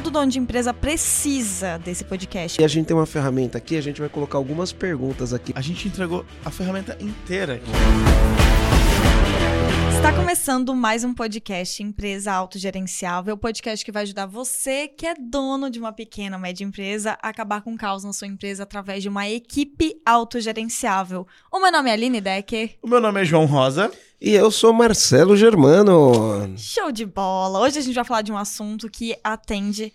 todo dono de empresa precisa desse podcast. E a gente tem uma ferramenta aqui, a gente vai colocar algumas perguntas aqui. A gente entregou a ferramenta inteira aqui. Está começando mais um podcast Empresa Autogerenciável, o podcast que vai ajudar você que é dono de uma pequena ou média empresa a acabar com o caos na sua empresa através de uma equipe autogerenciável. O meu nome é Aline Decker. O meu nome é João Rosa. E eu sou Marcelo Germano. Show de bola! Hoje a gente vai falar de um assunto que atende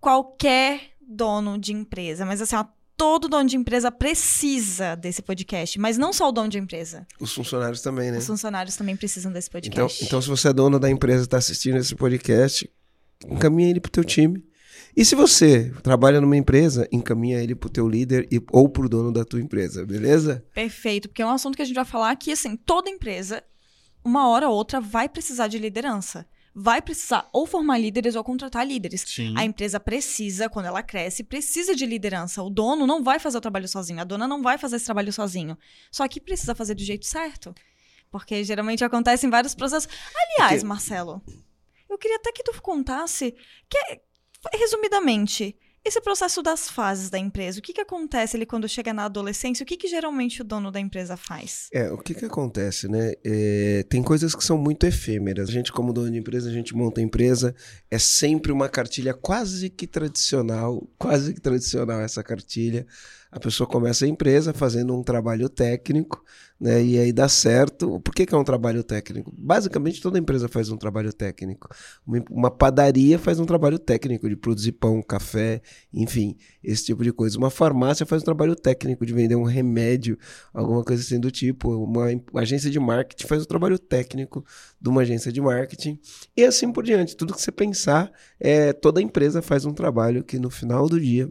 qualquer dono de empresa, mas assim, ó, todo dono de empresa precisa desse podcast, mas não só o dono de empresa. Os funcionários também, né? Os funcionários também precisam desse Então, podcast. então, se você é dono da empresa e está assistindo esse podcast, encaminha ele pro teu time. E se você trabalha numa empresa, encaminha ele pro teu líder e, ou pro dono da tua empresa, beleza? Perfeito, porque é um assunto que a gente vai falar que, assim, toda empresa, uma hora ou outra, vai precisar de liderança. Vai precisar ou formar líderes ou contratar líderes. Sim. A empresa precisa, quando ela cresce, precisa de liderança. O dono não vai fazer o trabalho sozinho, a dona não vai fazer esse trabalho sozinho. Só que precisa fazer do jeito certo. Porque geralmente acontece em vários processos. Aliás, Marcelo, eu queria até que tu contasse, que, é, resumidamente, esse processo das fases da empresa. O que, que acontece ali quando chega na adolescência? O que, que geralmente o dono da empresa faz? É, o que que acontece, né? É, tem coisas que são muito efêmeras. A gente, como dono de empresa, a gente monta a empresa, é sempre uma cartilha quase que tradicional, quase que tradicional essa cartilha. A pessoa começa a empresa fazendo um trabalho técnico, né? E aí dá certo. Por que, que é um trabalho técnico? Basicamente, toda empresa faz um trabalho técnico. Uma, padaria faz um trabalho técnico de produzir pão, café, enfim, esse tipo de coisa. Uma farmácia faz um trabalho técnico de vender um remédio, alguma coisa assim do tipo. Uma agência de marketing faz um trabalho técnico de uma agência de marketing. E assim por diante. Tudo que você pensar, é, toda empresa faz um trabalho que no final do dia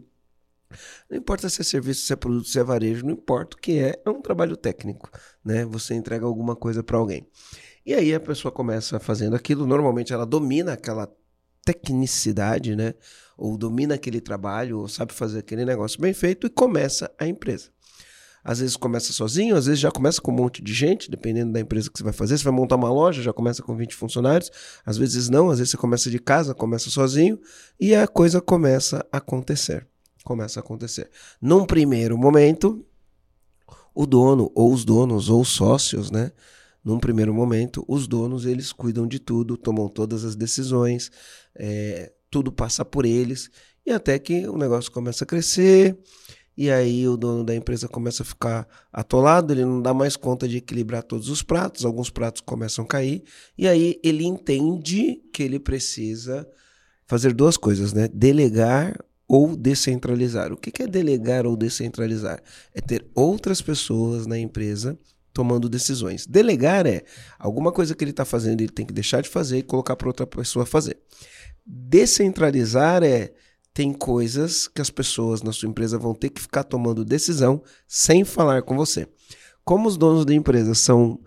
não importa se é serviço, se é produto, se é varejo, não importa o que é, é um trabalho técnico, né? Você entrega alguma coisa para alguém. E aí a pessoa começa fazendo aquilo, normalmente ela domina aquela tecnicidade, né? Ou domina aquele trabalho, ou sabe fazer aquele negócio bem feito e começa a empresa. Às vezes começa sozinho, às vezes já começa com um monte de gente, dependendo da empresa que você vai fazer. Você vai montar uma loja, já começa com 20 funcionários. Às vezes não, às vezes você começa de casa, começa sozinho e a coisa começa a acontecer. Começa a acontecer. Num primeiro momento, o dono, ou os donos, ou os sócios, né? Num primeiro momento, os donos eles cuidam de tudo, tomam todas as decisões, é, tudo passa por eles, e até que o negócio começa a crescer, e aí o dono da empresa começa a ficar atolado, ele não dá mais conta de equilibrar todos os pratos, alguns pratos começam a cair, e aí ele entende que ele precisa fazer duas coisas, né? Delegar ou descentralizar. O que é delegar ou descentralizar? É ter outras pessoas na empresa tomando decisões. Delegar é alguma coisa que ele está fazendo, ele tem que deixar de fazer e colocar para outra pessoa fazer. Descentralizar é tem coisas que as pessoas na sua empresa vão ter que ficar tomando decisão sem falar com você. Como os donos da empresa são,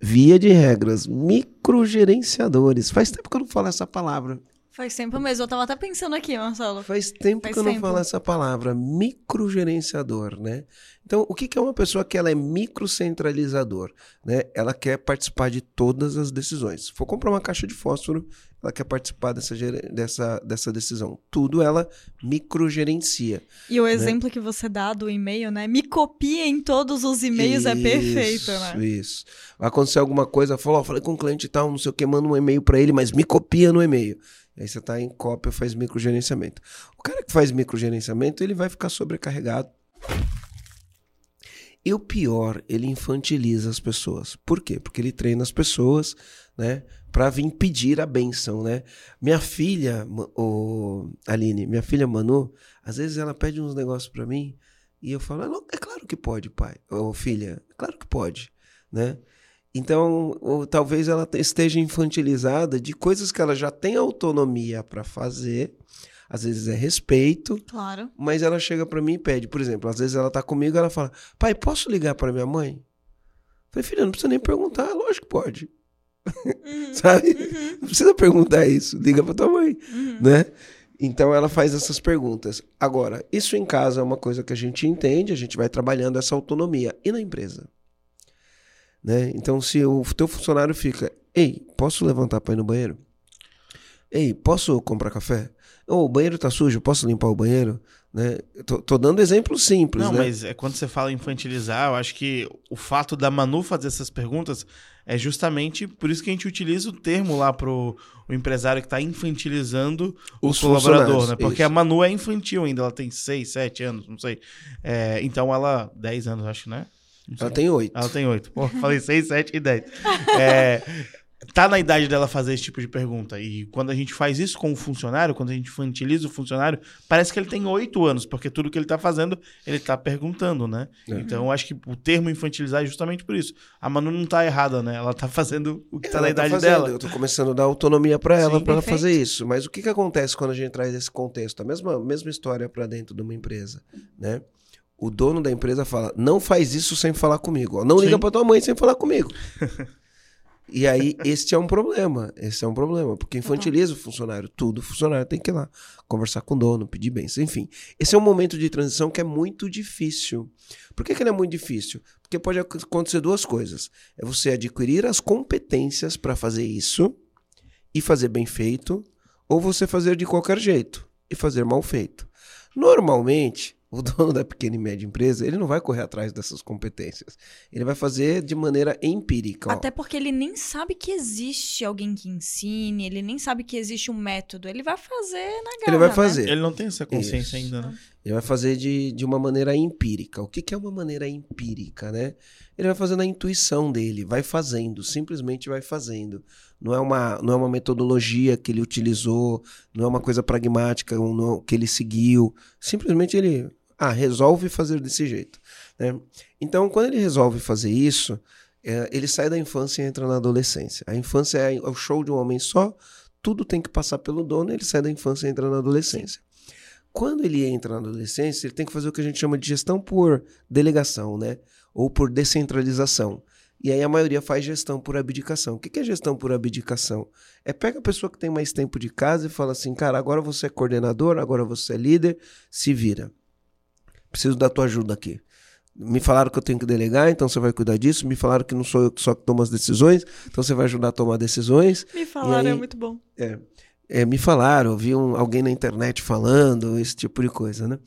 via de regras, microgerenciadores. Faz tempo que eu não falo essa palavra. Faz tempo mesmo, eu tava até pensando aqui, Marcelo. Faz tempo Faz que eu não tempo. falo essa palavra, microgerenciador, né? Então, o que que é uma pessoa que ela é microcentralizador, né? Ela quer participar de todas as decisões. Se for comprar uma caixa de fósforo, ela quer participar dessa, dessa, dessa decisão. Tudo ela microgerencia. E o exemplo que você dá do e-mail, né? Me copia em todos os e-mails é perfeito, né? Isso. Vai acontecer alguma coisa, falou, ó, falei com o cliente e tal, não sei o que, manda um e-mail para ele, mas me copia no e-mail. Aí você tá em cópia, faz microgerenciamento. O cara que faz microgerenciamento, ele vai ficar sobrecarregado. E o pior, ele infantiliza as pessoas. Por quê? Porque ele treina as pessoas, né, para vir pedir a benção, né? Minha filha, o Aline, minha filha Manu, às vezes ela pede uns negócios para mim e eu falo, "Ah, é claro que pode, pai, ou filha, é claro que pode, né? Então, ou, talvez ela te- esteja infantilizada de coisas que ela já tem autonomia para fazer. Às vezes é respeito, Claro. mas ela chega para mim e pede. Por exemplo, às vezes ela tá comigo e ela fala: Pai, posso ligar para minha mãe? Eu falei, filha, não precisa nem perguntar. Lógico que pode. Uhum, Sabe? uhum, Não precisa perguntar isso. Liga para tua mãe, uhum. né? Então ela faz essas perguntas. Agora, isso em casa é uma coisa que a gente entende, a gente vai trabalhando essa autonomia. E na empresa? Né? Então, se o teu funcionário fica, ei, posso levantar para ir no banheiro? Ei, posso comprar café? Ô, o banheiro tá sujo, posso limpar o banheiro? Né? Tô, tô dando exemplo simples, Não, né? mas é, quando você fala infantilizar, eu acho que o fato da Manu fazer essas perguntas é justamente por isso que a gente utiliza o termo lá pro o empresário que tá infantilizando o Os colaborador, funcionários, né? Porque isso. a Manu é infantil ainda, ela tem 6, 7 anos, não sei. É, então ela, 10 anos, acho, né? Ela tem oito. Ela tem 8. Pô, falei 6, 7 e 10. É, tá na idade dela fazer esse tipo de pergunta. E quando a gente faz isso com o funcionário, quando a gente infantiliza o funcionário, parece que ele tem 8 anos, porque tudo que ele tá fazendo, ele tá perguntando, né? É. Então, eu acho que o termo infantilizar é justamente por isso. A Manu não tá errada, né? Ela tá fazendo o que tá Ela na idade fazendo, dela. Eu tô começando a dar autonomia para ela para ela fazer isso. Mas o que, que acontece quando a gente traz esse contexto? A mesma, mesma história para dentro de uma empresa, né? O dono da empresa fala: "Não faz isso sem falar comigo. ó. Não liga Sim. para tua mãe sem falar comigo." e aí este é um problema. Esse é um problema, porque infantiliza o funcionário. Tudo o funcionário tem que ir lá conversar com o dono, pedir bênção, enfim. Esse é um momento de transição que é muito difícil. Por que, que ele é muito difícil? Porque pode ac- acontecer duas coisas. É você adquirir as competências para fazer isso e fazer bem feito, ou você fazer de qualquer jeito e fazer mal feito. Normalmente, o dono da pequena e média empresa, ele não vai correr atrás dessas competências. Ele vai fazer de maneira empírica. ó. Até porque ele nem sabe que existe alguém que ensine, ele nem sabe que existe um método. Ele vai fazer na garra, Ele vai né? fazer. Ele não tem essa Isso. consciência ainda, né? Ele vai fazer de, de uma maneira empírica. O que, que é uma maneira empírica, né? Ele vai fazer na intuição dele, vai fazendo, simplesmente vai fazendo. Não é uma, não é uma metodologia que ele utilizou, não é uma coisa pragmática um, não- que ele seguiu. Simplesmente ele ah, resolve fazer desse jeito. Né? Então, quando ele resolve fazer isso, é, ele sai da infância e entra na adolescência. A infância é o show de um homem só, tudo tem que passar pelo dono, ele sai da infância e entra na adolescência. Quando ele entra na adolescência, ele tem que fazer o que a gente chama de gestão por delegação, né? Ou por descentralização. E aí a maioria faz gestão por abdicação. O que é gestão por abdicação? É pega a pessoa que tem mais tempo de casa e fala assim, cara, agora você é coordenador, agora você é líder, se vira. Preciso da tua ajuda aqui. Me falaram que eu tenho que delegar, então você vai cuidar disso. Me falaram que não sou eu que só que tomo as decisões, então você vai ajudar a tomar decisões. Me falaram, E aí- é muito bom. É, me falaram, vi um- alguém na internet falando, esse tipo de coisa, né?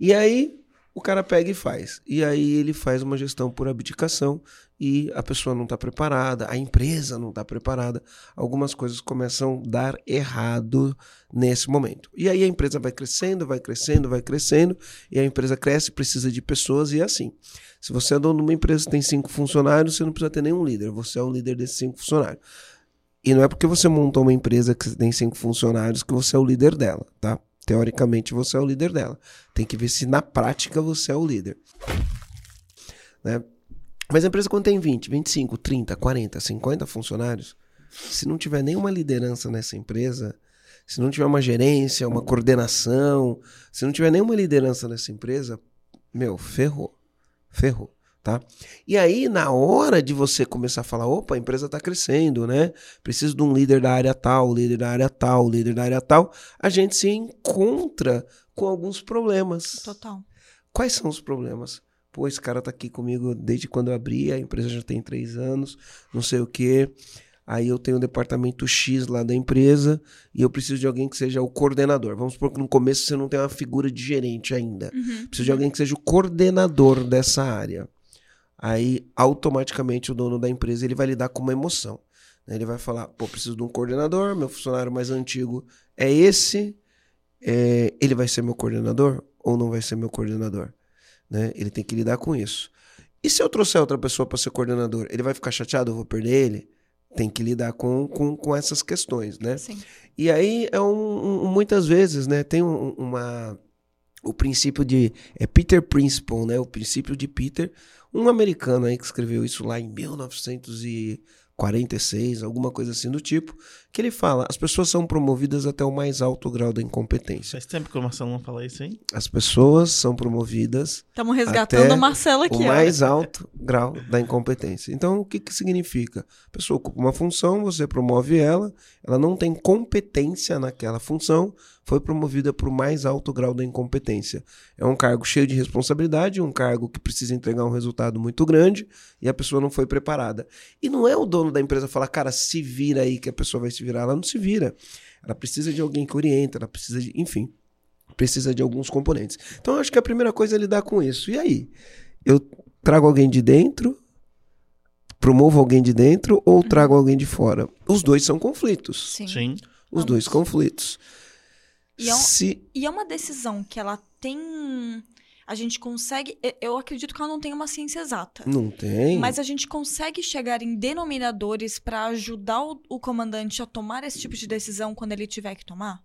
E aí o cara pega e faz. E aí ele faz uma gestão por abdicação e a pessoa não está preparada, a empresa não está preparada. Algumas coisas começam a dar errado nesse momento. E aí a empresa vai crescendo, vai crescendo, vai crescendo, e a empresa cresce, precisa de pessoas e é assim. Se você é dono de uma empresa tem cinco funcionários, você não precisa ter nenhum líder, você é o líder desses cinco funcionários. E não é porque você montou uma empresa que tem cinco funcionários que você é o líder dela, tá? Teoricamente você é o líder dela. Tem que ver se na prática você é o líder. Né? Mas a empresa quando tem 20, 25, 30, 40, 50 funcionários, se não tiver nenhuma liderança nessa empresa, se não tiver uma gerência, uma coordenação, se não tiver nenhuma liderança nessa empresa, meu, ferrou. Ferrou, tá? E aí, na hora de você começar a falar, opa, a empresa está crescendo, né? Preciso de um líder da área tal, líder da área tal, líder da área tal, a gente se encontra com alguns problemas. Total. Quais são os problemas? Pô, esse cara tá aqui comigo desde quando eu abri, a empresa já tem três anos, não sei o quê. Aí eu tenho o departamento X lá da empresa e eu preciso de alguém que seja o coordenador. Vamos supor que no começo você não tem uma figura de gerente ainda. Uhum. Preciso de alguém que seja o coordenador dessa área. Aí, automaticamente, o dono da empresa ele vai lidar com uma emoção. né? Ele vai falar: pô, preciso de um coordenador, meu funcionário mais antigo é esse. é, ele vai ser meu coordenador ou não vai ser meu coordenador? Né? Ele tem que lidar com isso. E se eu trouxer outra pessoa para ser coordenador, ele vai ficar chateado? Eu vou perder ele? Tem que lidar com, com, com essas questões, né? Sim. E aí é um, um- muitas vezes, né, tem um- uma o princípio de é Peter Principle, né, o princípio de Peter, um americano aí que escreveu isso lá em 1946, alguma coisa assim do tipo, que ele fala, as pessoas são promovidas até o mais alto grau da incompetência. Faz tempo que o Marcelo não fala isso, hein? As pessoas são promovidas Estamos resgatando Até o Marcelo aqui, o ó. mais alto grau da incompetência. Então, o que, que significa? A pessoa ocupa uma função, você promove ela, ela não tem competência naquela função, foi promovida para o mais alto grau da incompetência. É um cargo cheio de responsabilidade, um cargo que precisa entregar um resultado muito grande e a pessoa não foi preparada. E não é o dono da empresa falar, cara, se vira aí que a pessoa vai se virar. Ela não se vira. ela precisa de alguém que orienta, ela precisa de, enfim, precisa de alguns componentes. Então, eu acho que a primeira coisa é lidar com isso. E aí? Eu trago alguém de dentro, promovo alguém de dentro ou trago alguém de fora? Os dois são conflitos. Sim. Sim. Os Vamos. dois conflitos. E é um- Se E é uma decisão que ela tem. A gente consegue. Eu acredito que ela não tem uma ciência exata. não tem, Mas a gente consegue chegar em denominadores para ajudar o, o comandante a tomar esse tipo de decisão quando ele tiver que tomar?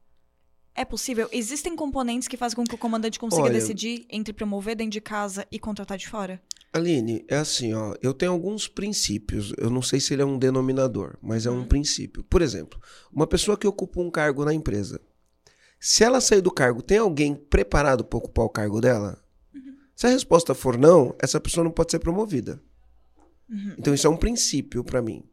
É possível? Existem componentes que fazem com que o comandante consiga Olha- decidir entre promover dentro de casa e contratar de fora? Aline, é assim, ó, eu tenho alguns princípios. Eu não sei se ele é um denominador, mas é um Hum. princípio. Por exemplo, uma pessoa que ocupa um cargo na empresa. Se ela sair do cargo, tem alguém preparado para ocupar o cargo dela? Se a resposta for não, essa pessoa não pode ser promovida. Uhum. Então isso é um princípio para mim.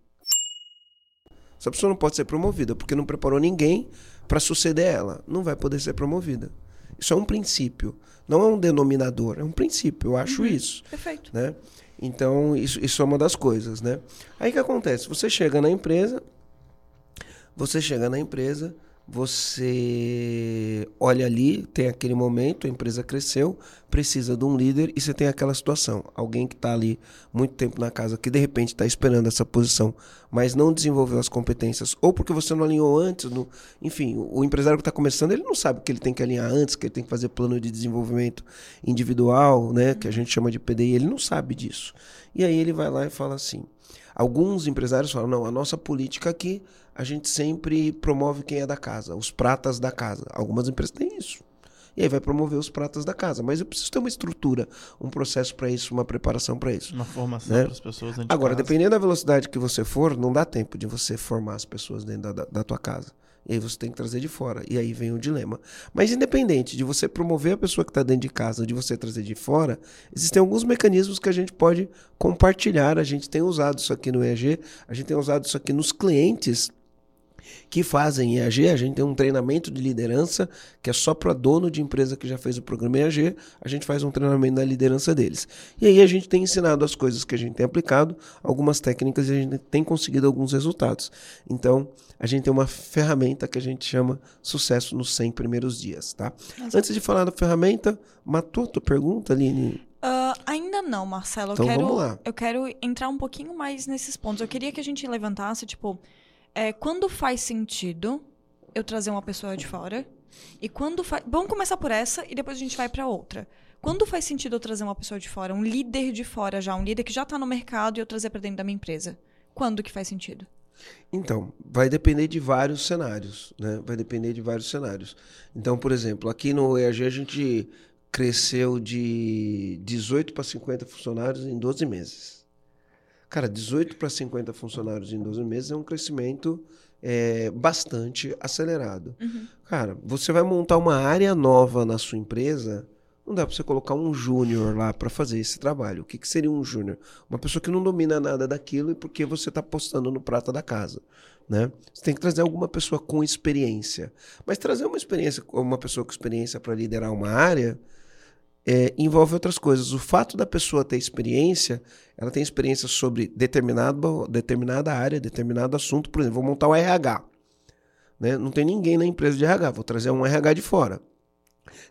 Essa pessoa não pode ser promovida porque não preparou ninguém para suceder ela. Não vai poder ser promovida. Isso é um princípio. Não é um denominador, é um princípio. Eu acho Uhum. isso Perfeito. né? Então, isso, isso é uma das coisas, né? Aí o que acontece? Você chega na empresa, você chega na empresa, você olha ali, tem aquele momento, a empresa cresceu, precisa de um líder e você tem aquela situação. Alguém que está ali muito tempo na casa, que de repente está esperando essa posição, mas não desenvolveu as competências, ou porque você não alinhou antes, no, enfim, o, empresário que está começando, ele não sabe que ele tem que alinhar antes, que ele tem que fazer plano de desenvolvimento individual, né, que a gente chama de PDI, ele não sabe disso. E aí ele vai lá e fala assim, Alguns empresários falam: não, a nossa política aqui, a gente sempre promove quem é da casa, os pratas da casa. Algumas empresas têm isso. E aí vai promover os pratas da casa. Mas eu preciso ter uma estrutura, um processo para isso, uma preparação para isso. Uma formação Né? para as pessoas dentro de Agora, casa. dependendo da velocidade que você for, não dá tempo de você formar as pessoas dentro da, da, da tua casa. E aí você tem que trazer de fora. E aí vem o dilema. Mas independente de você promover a pessoa que está dentro de casa de você trazer de fora, existem alguns mecanismos que a gente pode compartilhar. A gente tem usado isso aqui no EAG, a gente tem usado isso aqui nos clientes que fazem EAG, a gente tem um treinamento de liderança que é só para dono de empresa que já fez o programa EAG, a gente faz um treinamento da liderança deles. E aí a gente tem ensinado as coisas que a gente tem aplicado, algumas técnicas e a gente tem conseguido alguns resultados. Então, a gente tem uma ferramenta que a gente chama sucesso nos 100 primeiros dias, tá? Exato. Antes de falar da ferramenta, matou a tua pergunta, Aline? Ah, ainda não, Marcelo. Eu Então, quero, vamos lá. eu quero entrar um pouquinho mais nesses pontos. Eu queria que a gente levantasse, tipo, é, quando faz sentido eu trazer uma pessoa de fora? E quando faz. Vamos começar por essa e depois a gente vai pra outra. Quando faz sentido eu trazer uma pessoa de fora, um líder de fora já, um líder que já tá no mercado e eu trazer pra dentro da minha empresa? Quando que faz sentido? Então, vai depender de vários cenários, né? Vai depender de vários cenários. Então, por exemplo, aqui no EAG a gente cresceu de 18 para 50 funcionários em 12 meses. Cara, 18 para 50 funcionários em 12 meses é um crescimento é, bastante acelerado. Uhum. Cara, você vai montar uma área nova na sua empresa, não dá para você colocar um júnior lá para fazer esse trabalho. O que, que seria um júnior? Uma pessoa que não domina nada daquilo e porque você está postando no prata da casa. Né? Você tem que trazer alguma pessoa com experiência. Mas trazer uma experiência, uma pessoa com experiência para liderar uma área é, envolve outras coisas. O fato da pessoa ter experiência, ela tem experiência sobre determinado, determinada área, determinado assunto. Por exemplo, vou montar o RH. Né? Não tem ninguém na empresa de RH, vou trazer um RH de fora.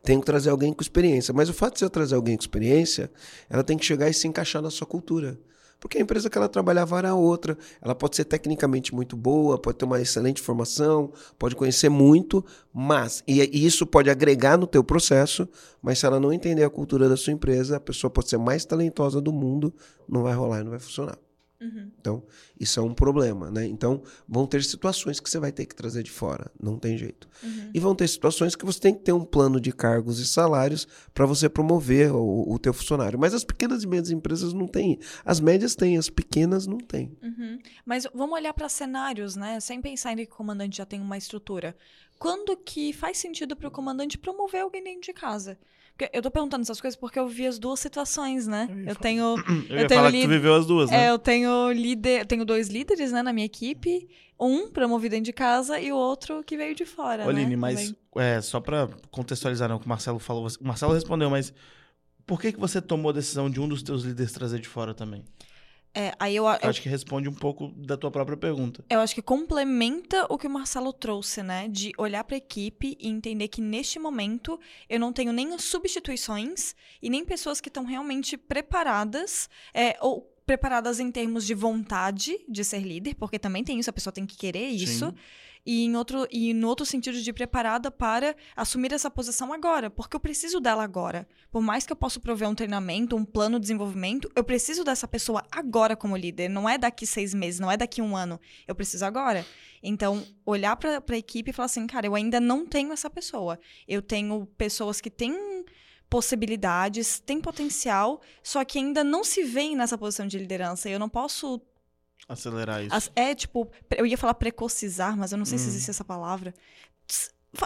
Tenho que trazer alguém com experiência. Mas o fato de você trazer alguém com experiência, ela tem que chegar e se encaixar na sua cultura. Porque a empresa que ela trabalhava era outra. Ela pode ser tecnicamente muito boa, pode ter uma excelente formação, pode conhecer muito, mas e, e isso pode agregar no teu processo, mas se ela não entender a cultura da sua empresa, a pessoa pode ser mais talentosa do mundo, não vai rolar e não vai funcionar. Uhum. Então, isso é um problema, né? Então, vão ter situações que você vai ter que trazer de fora, não tem jeito. Uhum. E vão ter situações que você tem que ter um plano de cargos e salários para você promover o, o teu funcionário. Mas as pequenas e médias empresas não têm. As médias têm, as pequenas não têm. Uhum. Mas vamos olhar para cenários, né? Sem pensar em que o comandante já tem uma estrutura. Quando que faz sentido para o comandante promover alguém dentro de casa? Porque eu tô perguntando essas coisas porque eu vi as duas situações, né? Eu Eu tenho, Eu ia tenho falar que tu viveu as duas, né? é, eu tenho líder, eu tenho dois líderes, né, na minha equipe. Um promovido dentro de casa e o outro que veio de fora, Oline, né? mas é, só pra contextualizar não, o que o Marcelo falou, o Marcelo respondeu, mas por que, que você tomou a decisão de um dos teus líderes trazer de fora também? É, aí eu, Eu acho que responde um pouco da tua própria pergunta. eu acho que complementa o que o Marcelo trouxe, né? De olhar para a equipe e entender que neste momento eu não tenho nem substituições e nem pessoas que estão realmente preparadas, é, ou preparadas em termos de vontade de ser líder, porque também tem isso, a pessoa tem que querer isso. Sim. E, em outro, e no outro sentido de preparada para assumir essa posição agora, porque eu preciso dela agora. Por mais que eu possa prover um treinamento, um plano de desenvolvimento, eu preciso dessa pessoa agora como líder. Não é daqui seis meses, não é daqui um ano. Eu preciso agora. Então, olhar para a equipe e falar assim, cara, eu ainda não tenho essa pessoa. Eu tenho pessoas que têm possibilidades, têm potencial, só que ainda não se veem nessa posição de liderança. Eu não posso Acelerar isso. as- é, tipo, eu ia falar precocizar, mas eu não sei se Hum. existe essa palavra.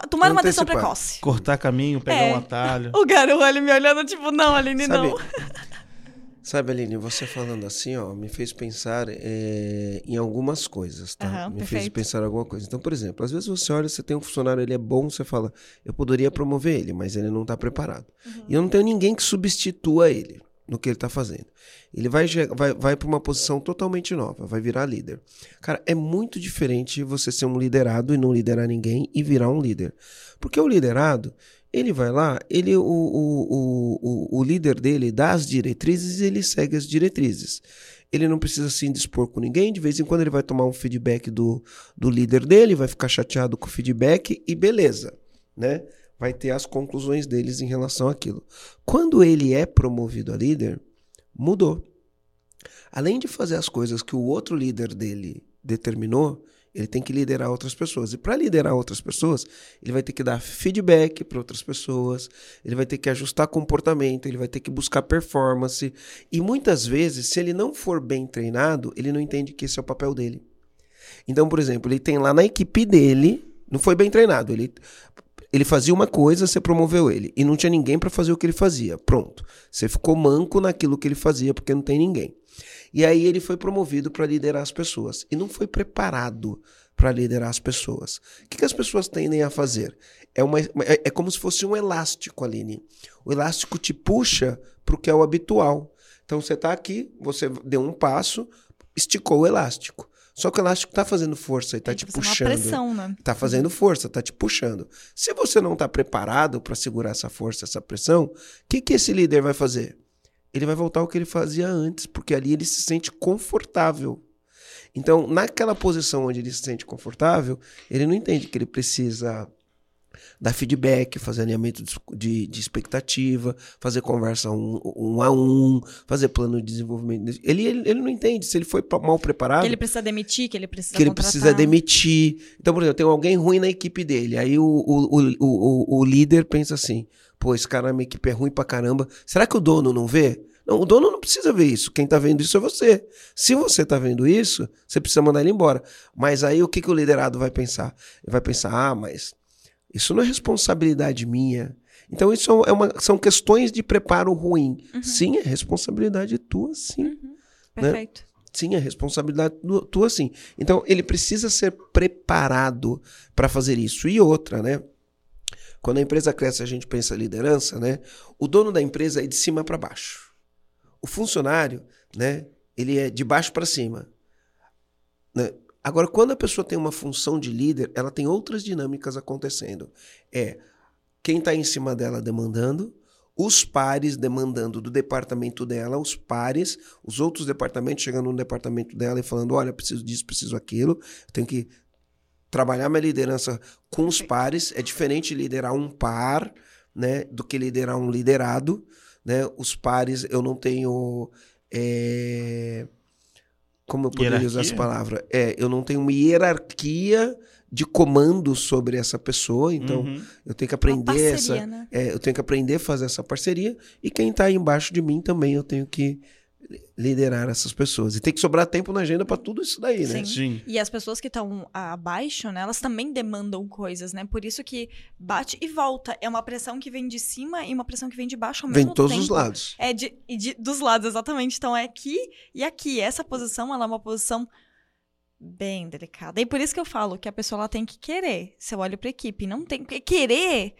Tomar uma decisão precoce. Cortar caminho, pegar É. um atalho. O garoto ele me olhando, tipo, não, Aline, Sabe, não. sabe, Aline, você falando assim, ó, me fez pensar é, em algumas coisas, tá? Aham, me fez perfeito. pensar em alguma coisa. Então, por exemplo, às vezes você olha, você tem um funcionário, ele é bom, você fala, eu poderia promover ele, mas ele não está preparado. Uhum. E eu não tenho ninguém que substitua ele no que ele está fazendo. Ele vai, vai, vai para uma posição totalmente nova, vai virar líder. Cara, é muito diferente você ser um liderado e não liderar ninguém e virar um líder. Porque o liderado, ele vai lá, ele o, o, o, o, o líder dele dá as diretrizes e ele segue as diretrizes. Ele não precisa se indispor com ninguém, de vez em quando ele vai tomar um feedback do, do líder dele, vai ficar chateado com o feedback e beleza, né? Vai ter as conclusões deles em relação àquilo. Quando ele é promovido a líder, mudou. Além de fazer as coisas que o outro líder dele determinou, ele tem que liderar outras pessoas. E para liderar outras pessoas, ele vai ter que dar feedback para outras pessoas, ele vai ter que ajustar comportamento, ele vai ter que buscar performance. E muitas vezes, se ele não for bem treinado, ele não entende que esse é o papel dele. Então, por exemplo, ele tem lá na equipe dele, não foi bem treinado, ele ele fazia uma coisa, você promoveu ele. E não tinha ninguém para fazer o que ele fazia. Pronto. Você ficou manco naquilo que ele fazia porque não tem ninguém. E aí ele foi promovido para liderar as pessoas. E não foi preparado para liderar as pessoas. O que, que as pessoas tendem a fazer? É, uma, é, é como se fosse um elástico, Aline. O elástico te puxa para o que é o habitual. Então você está aqui, você deu um passo, esticou o elástico. Só que o elástico está fazendo força e está Aí, te tipo, é puxando. uma pressão, né? Tá fazendo força, tá te puxando. Se você não tá preparado para segurar essa força, essa pressão, o que, que esse líder vai fazer? Ele vai voltar ao que ele fazia antes, porque ali ele se sente confortável. Então, naquela posição onde ele se sente confortável, ele não entende que ele precisa dar feedback, fazer alinhamento de, de- expectativa, fazer conversa um, um a um, fazer plano de desenvolvimento. Ele, ele, ele não entende. Se ele foi mal preparado, Que ele precisa demitir, que ele precisa que ele contratar. precisa demitir. Então, por exemplo, tem alguém ruim na equipe dele. Aí o, o, o, o, o líder pensa assim: pô, esse cara na minha equipe é ruim pra caramba. Será que o dono não vê? Não, o dono não precisa ver isso. Quem tá vendo isso é você. Se você tá vendo isso, você precisa mandar ele embora. Mas aí o que, que o liderado vai pensar? Ele vai pensar: ah, mas isso não é responsabilidade minha. Então, isso é uma, são questões de preparo ruim. Sim, é responsabilidade tua, sim. Uhum. Perfeito. Sim, é responsabilidade tua, sim. Então, ele precisa ser preparado para fazer isso. E outra, né? Quando a empresa cresce, a gente pensa liderança, né? O dono da empresa é de cima para baixo. O funcionário, né? Ele é de baixo para cima. né? Agora, quando a pessoa tem uma função de líder, ela tem outras dinâmicas acontecendo. É quem está em cima dela demandando, os pares demandando do departamento dela, os pares, os outros departamentos chegando no departamento dela e falando: olha, preciso disso, preciso aquilo, tenho que trabalhar minha liderança com os pares. É diferente liderar um par, né, do que liderar um liderado, né? Os pares, eu não tenho. é, Como eu poderia usar essa Hierarquia? palavra? É, eu não tenho uma hierarquia de comando sobre essa pessoa, então Uhum. eu tenho que aprender parceria, essa. né? É, eu tenho que aprender a fazer essa parceria e quem está embaixo de mim também eu tenho que liderar essas pessoas. E tem que sobrar tempo na agenda para tudo isso daí, né? Sim. Sim. E as pessoas que estão abaixo, né, elas também demandam coisas, né? Por isso que bate e volta. É uma pressão que vem de cima e uma pressão que vem de baixo ao Vem mesmo de todos tempo. os lados. É de, e de- dos lados, exatamente. Então é aqui e aqui. Essa posição, ela é uma posição bem delicada. E por isso que eu falo que a pessoa ela tem que querer. Se eu olho pra equipe, não tem que querer.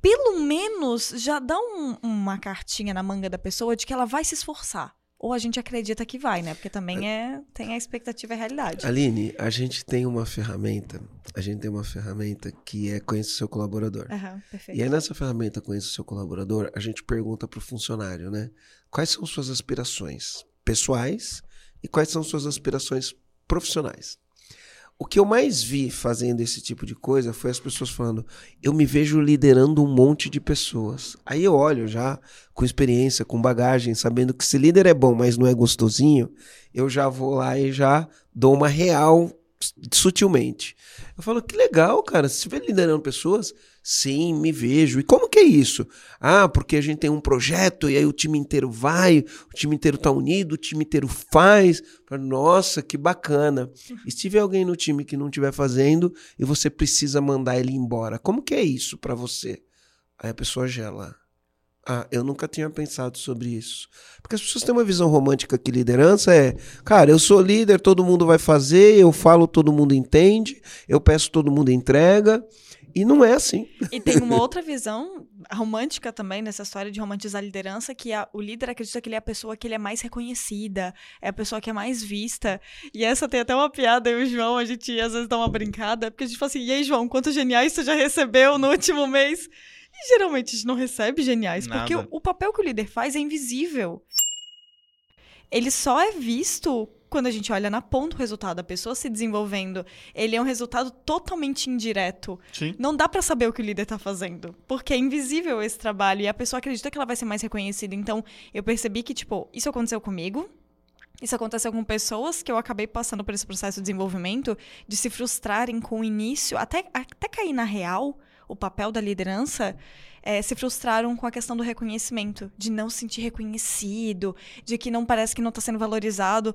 Pelo menos já dá um- uma cartinha na manga da pessoa de que ela vai se esforçar. Ou a gente acredita que vai, né? Porque também é, tem a expectativa e a realidade. Aline, a gente tem uma ferramenta, a gente tem uma ferramenta que é conheça o seu colaborador. Aham, perfeito. E aí nessa ferramenta conheça o seu colaborador, a gente pergunta para o funcionário, né? Quais são suas aspirações pessoais e quais são suas aspirações profissionais? O que eu mais vi fazendo esse tipo de coisa foi as pessoas falando: eu me vejo liderando um monte de pessoas. Aí eu olho já com experiência, com bagagem, sabendo que se líder é bom, mas não é gostosinho, eu já vou lá e já dou uma real sutilmente. Eu falo: que legal, cara, você vê liderando pessoas? Sim, me vejo. E como que é isso? Ah, porque a gente tem um projeto e aí o time inteiro vai, o time inteiro tá unido, o time inteiro faz. Nossa, que bacana. E se tiver alguém no time que não estiver fazendo e você precisa mandar ele embora, como que é isso para você? Aí a pessoa gela. Ah, eu nunca tinha pensado sobre isso. Porque as pessoas têm uma visão romântica que liderança é, cara, eu sou líder, todo mundo vai fazer, eu falo, todo mundo entende, eu peço, todo mundo entrega. E não é assim. E tem uma outra visão romântica também nessa história de romantizar a liderança, que a, o líder acredita que ele é a pessoa que ele é mais reconhecida, é a pessoa que é mais vista. E essa tem até uma piada, eu e o João, a gente às vezes dá uma brincada, porque a gente fala assim, e aí, João, quantos geniais você já recebeu no último mês? E geralmente a gente não recebe geniais, Nada. porque o, o papel que o líder faz é invisível. Ele só é visto quando a gente olha na ponta o resultado da pessoa se desenvolvendo. Ele é um resultado totalmente indireto. Sim. Não dá pra saber o que o líder tá fazendo, porque é invisível esse trabalho e a pessoa acredita que ela vai ser mais reconhecida. Então, eu percebi que, tipo, isso aconteceu comigo. Isso aconteceu com pessoas que eu acabei passando por esse processo de desenvolvimento, de se frustrarem com o início, até, até cair na real, o papel da liderança, eh, se frustraram com a questão do reconhecimento, de não se sentir reconhecido, de que não parece que não tá sendo valorizado.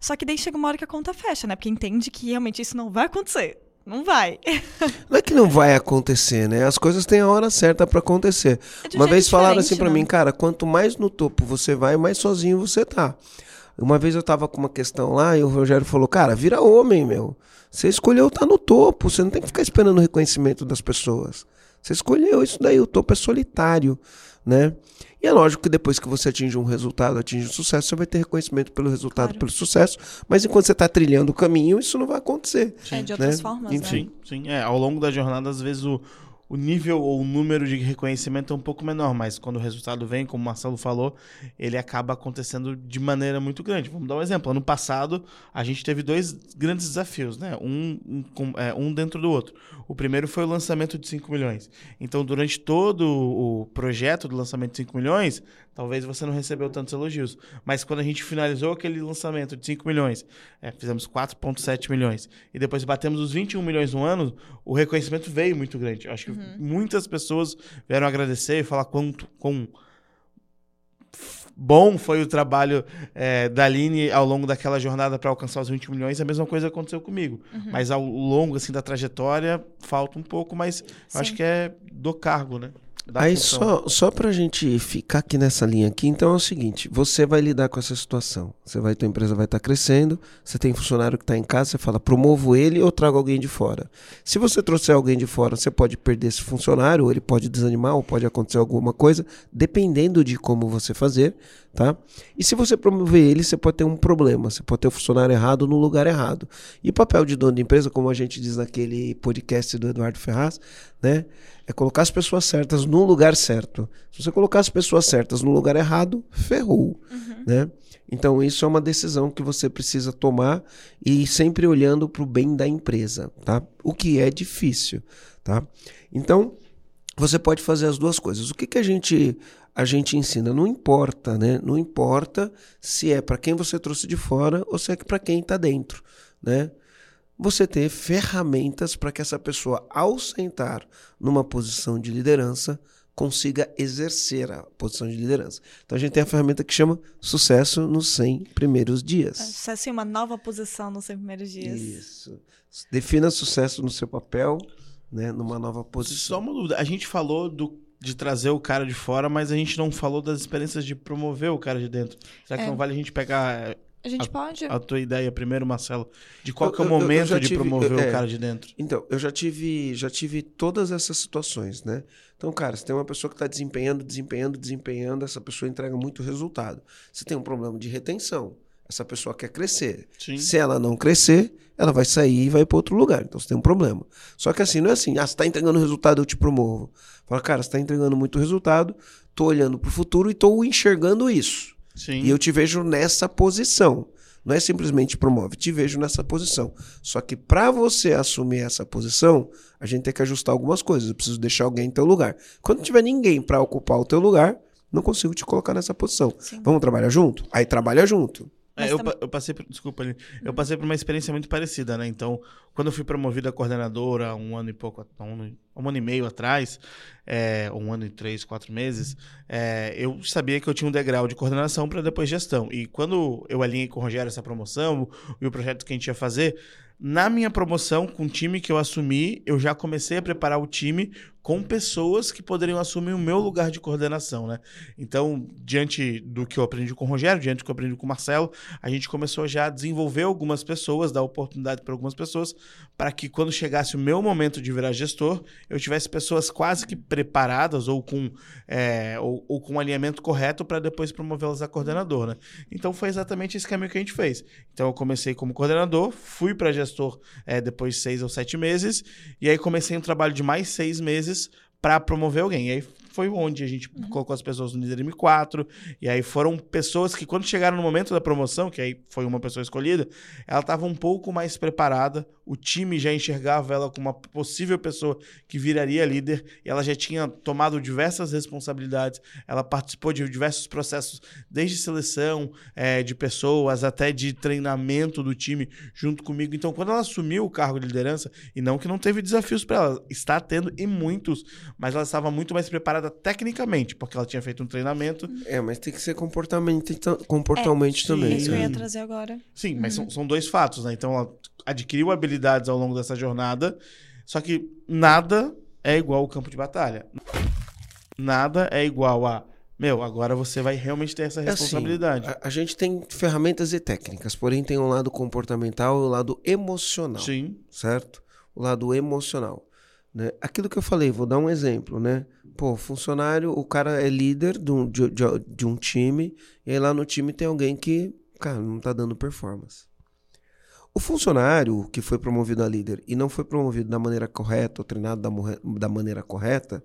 Só que daí chega uma hora que a conta fecha, né? Porque entende que realmente isso não vai acontecer. Não vai. Não é que não vai acontecer, né? As coisas têm a hora certa para acontecer. É um Uma vez falaram assim para né? mim, cara, quanto mais no topo você vai, mais sozinho você tá. Uma vez eu tava com uma questão lá e o Rogério falou, cara, vira homem, meu. Você escolheu estar no topo, você não tem que ficar esperando o reconhecimento das pessoas. Você escolheu isso daí, o topo é solitário, né? E é lógico que depois que você atinge um resultado, atinge um sucesso, você vai ter reconhecimento pelo resultado, Claro. pelo sucesso. Mas enquanto você está trilhando o caminho, isso não vai acontecer. É, de outras né? formas, Enfim. né? Sim, sim. É, ao longo da jornada, às vezes o, o nível ou o número de reconhecimento é um pouco menor, mas quando o resultado vem, como o Marcelo falou, ele acaba acontecendo de maneira muito grande. Vamos dar um exemplo. Ano passado, a gente teve dois grandes desafios, né? Um, um, é, um dentro do outro. O primeiro foi o lançamento de 5 milhões. Então, durante todo o projeto do lançamento de 5 milhões, talvez você não recebeu tantos elogios. Mas quando a gente finalizou aquele lançamento de 5 milhões, é, fizemos 4,7 milhões, e depois batemos os 21 milhões no ano, o reconhecimento veio muito grande. Acho que muitas pessoas vieram agradecer e falar quanto quão bom foi o trabalho é, da Aline ao longo daquela jornada para alcançar os 20 milhões. A mesma coisa aconteceu comigo. Mas ao longo assim da trajetória, falta um pouco, mas acho que é do cargo, né? Aí função. só, só pra gente ficar aqui nessa linha aqui, então é o seguinte, você vai lidar com essa situação. Você vai, tua empresa vai estar crescendo, você tem funcionário que está em casa, você fala, promovo ele ou trago alguém de fora. Se você trouxer alguém de fora, você pode perder esse funcionário, ou ele pode desanimar, ou pode acontecer alguma coisa, dependendo de como você fazer, tá? E se você promover ele, você pode ter um problema, você pode ter o funcionário errado no lugar errado. E o papel de dono de empresa, como a gente diz naquele podcast do Eduardo Ferraz, né? É colocar as pessoas certas no lugar certo. Se você colocar as pessoas certas no lugar errado, ferrou, né? Então isso é uma decisão que você precisa tomar e sempre olhando para o bem da empresa, tá? O que é difícil, tá? Então você pode fazer as duas coisas. O que, que a gente a gente ensina? Não importa, né? Não importa se é para quem você trouxe de fora ou se é para quem está dentro, né? Você ter ferramentas para que essa pessoa, ao sentar numa posição de liderança, consiga exercer a posição de liderança. Então a gente tem a ferramenta que chama sucesso nos 100 primeiros dias. Sucesso em uma nova posição nos seus primeiros dias. Isso. Defina sucesso no seu papel, né, numa nova Só posição. uma dúvida. A gente falou do, de trazer o cara de fora, mas a gente não falou das experiências de promover o cara de dentro. Será que É. não vale a gente pegar A gente pode. A tua ideia primeiro, Marcelo, de qual Eu- que é o eu- eu momento de tive- promover eu- o é. cara de dentro? Então, eu já tive, já tive todas essas situações, né? Então, cara, você tem uma pessoa que está desempenhando, desempenhando, desempenhando, essa pessoa entrega muito resultado. Você tem um problema de retenção. Essa pessoa quer crescer. Sim. Se ela não crescer, ela vai sair e vai para outro lugar. Então você tem um problema. Só que assim, não é assim, ah, você está entregando resultado, eu te promovo. Fala, cara, você está entregando muito resultado, tô olhando para o futuro e tô enxergando isso. Sim. E eu te vejo nessa posição. Não é simplesmente promove, te vejo nessa posição. Só que para você assumir essa posição, a gente tem que ajustar algumas coisas. Eu preciso deixar alguém em teu lugar. Quando não tiver ninguém para ocupar o teu lugar, não consigo te colocar nessa posição. Sim. Vamos trabalhar junto? Aí trabalha junto. É, eu, também- eu passei por, desculpa eu passei por uma experiência muito parecida, né? Então, quando eu fui promovido a coordenadora um ano e pouco, um, ano- um ano e meio atrás, é, um ano e três, quatro meses, é, eu sabia que eu tinha um degrau de coordenação para depois gestão. E quando eu alinhei com o Rogério essa promoção e o projeto que a gente ia fazer, na minha promoção, com o time que eu assumi, eu já comecei a preparar o time com pessoas que poderiam assumir o meu lugar de coordenação, né? Então, diante do que eu aprendi com o Rogério, diante do que eu aprendi com o Marcelo, a gente começou já a desenvolver algumas pessoas, dar oportunidade para algumas pessoas, para que quando chegasse o meu momento de virar gestor, eu tivesse pessoas quase que preparadas ou com, é, ou, ou com um alinhamento correto para depois promovê-las a coordenador, né? Então foi exatamente esse caminho que a gente fez. Então eu comecei como coordenador, fui para gestor é, depois de seis ou sete meses, e aí comecei um trabalho de mais seis meses para promover alguém. E aí foi onde a gente colocou as pessoas no líder M4, e aí foram pessoas que, quando chegaram no momento da promoção, que aí foi uma pessoa escolhida, ela estava um pouco mais preparada, o time já enxergava ela como uma possível pessoa que viraria líder, e ela já tinha tomado diversas responsabilidades, ela participou de diversos processos, desde seleção eh, de pessoas até de treinamento do time junto comigo. Então, quando ela assumiu o cargo de liderança, e não que não teve desafios para ela, está tendo e muitos, mas ela estava muito mais preparada tecnicamente, porque ela tinha feito um treinamento. É, mas tem que ser comportamento, comportalmente É, também. Isso que eu ia né? trazer agora. Sim, mas são, são dois fatos, né? Então ela adquiriu habilidades ao longo dessa jornada, só que nada é igual ao campo de batalha. Nada é igual a, meu, agora você vai realmente ter essa É assim, responsabilidade. a, a gente tem ferramentas e técnicas, porém tem um lado comportamental e o lado emocional. Sim, certo? O lado emocional. Né? Aquilo que eu falei, vou dar um exemplo, né? Pô, funcionário, o cara é líder de um, de, de- de um time, e aí lá no time tem alguém que, cara, não tá dando performance. O funcionário que foi promovido a líder e não foi promovido da maneira correta, ou treinado da, da maneira correta,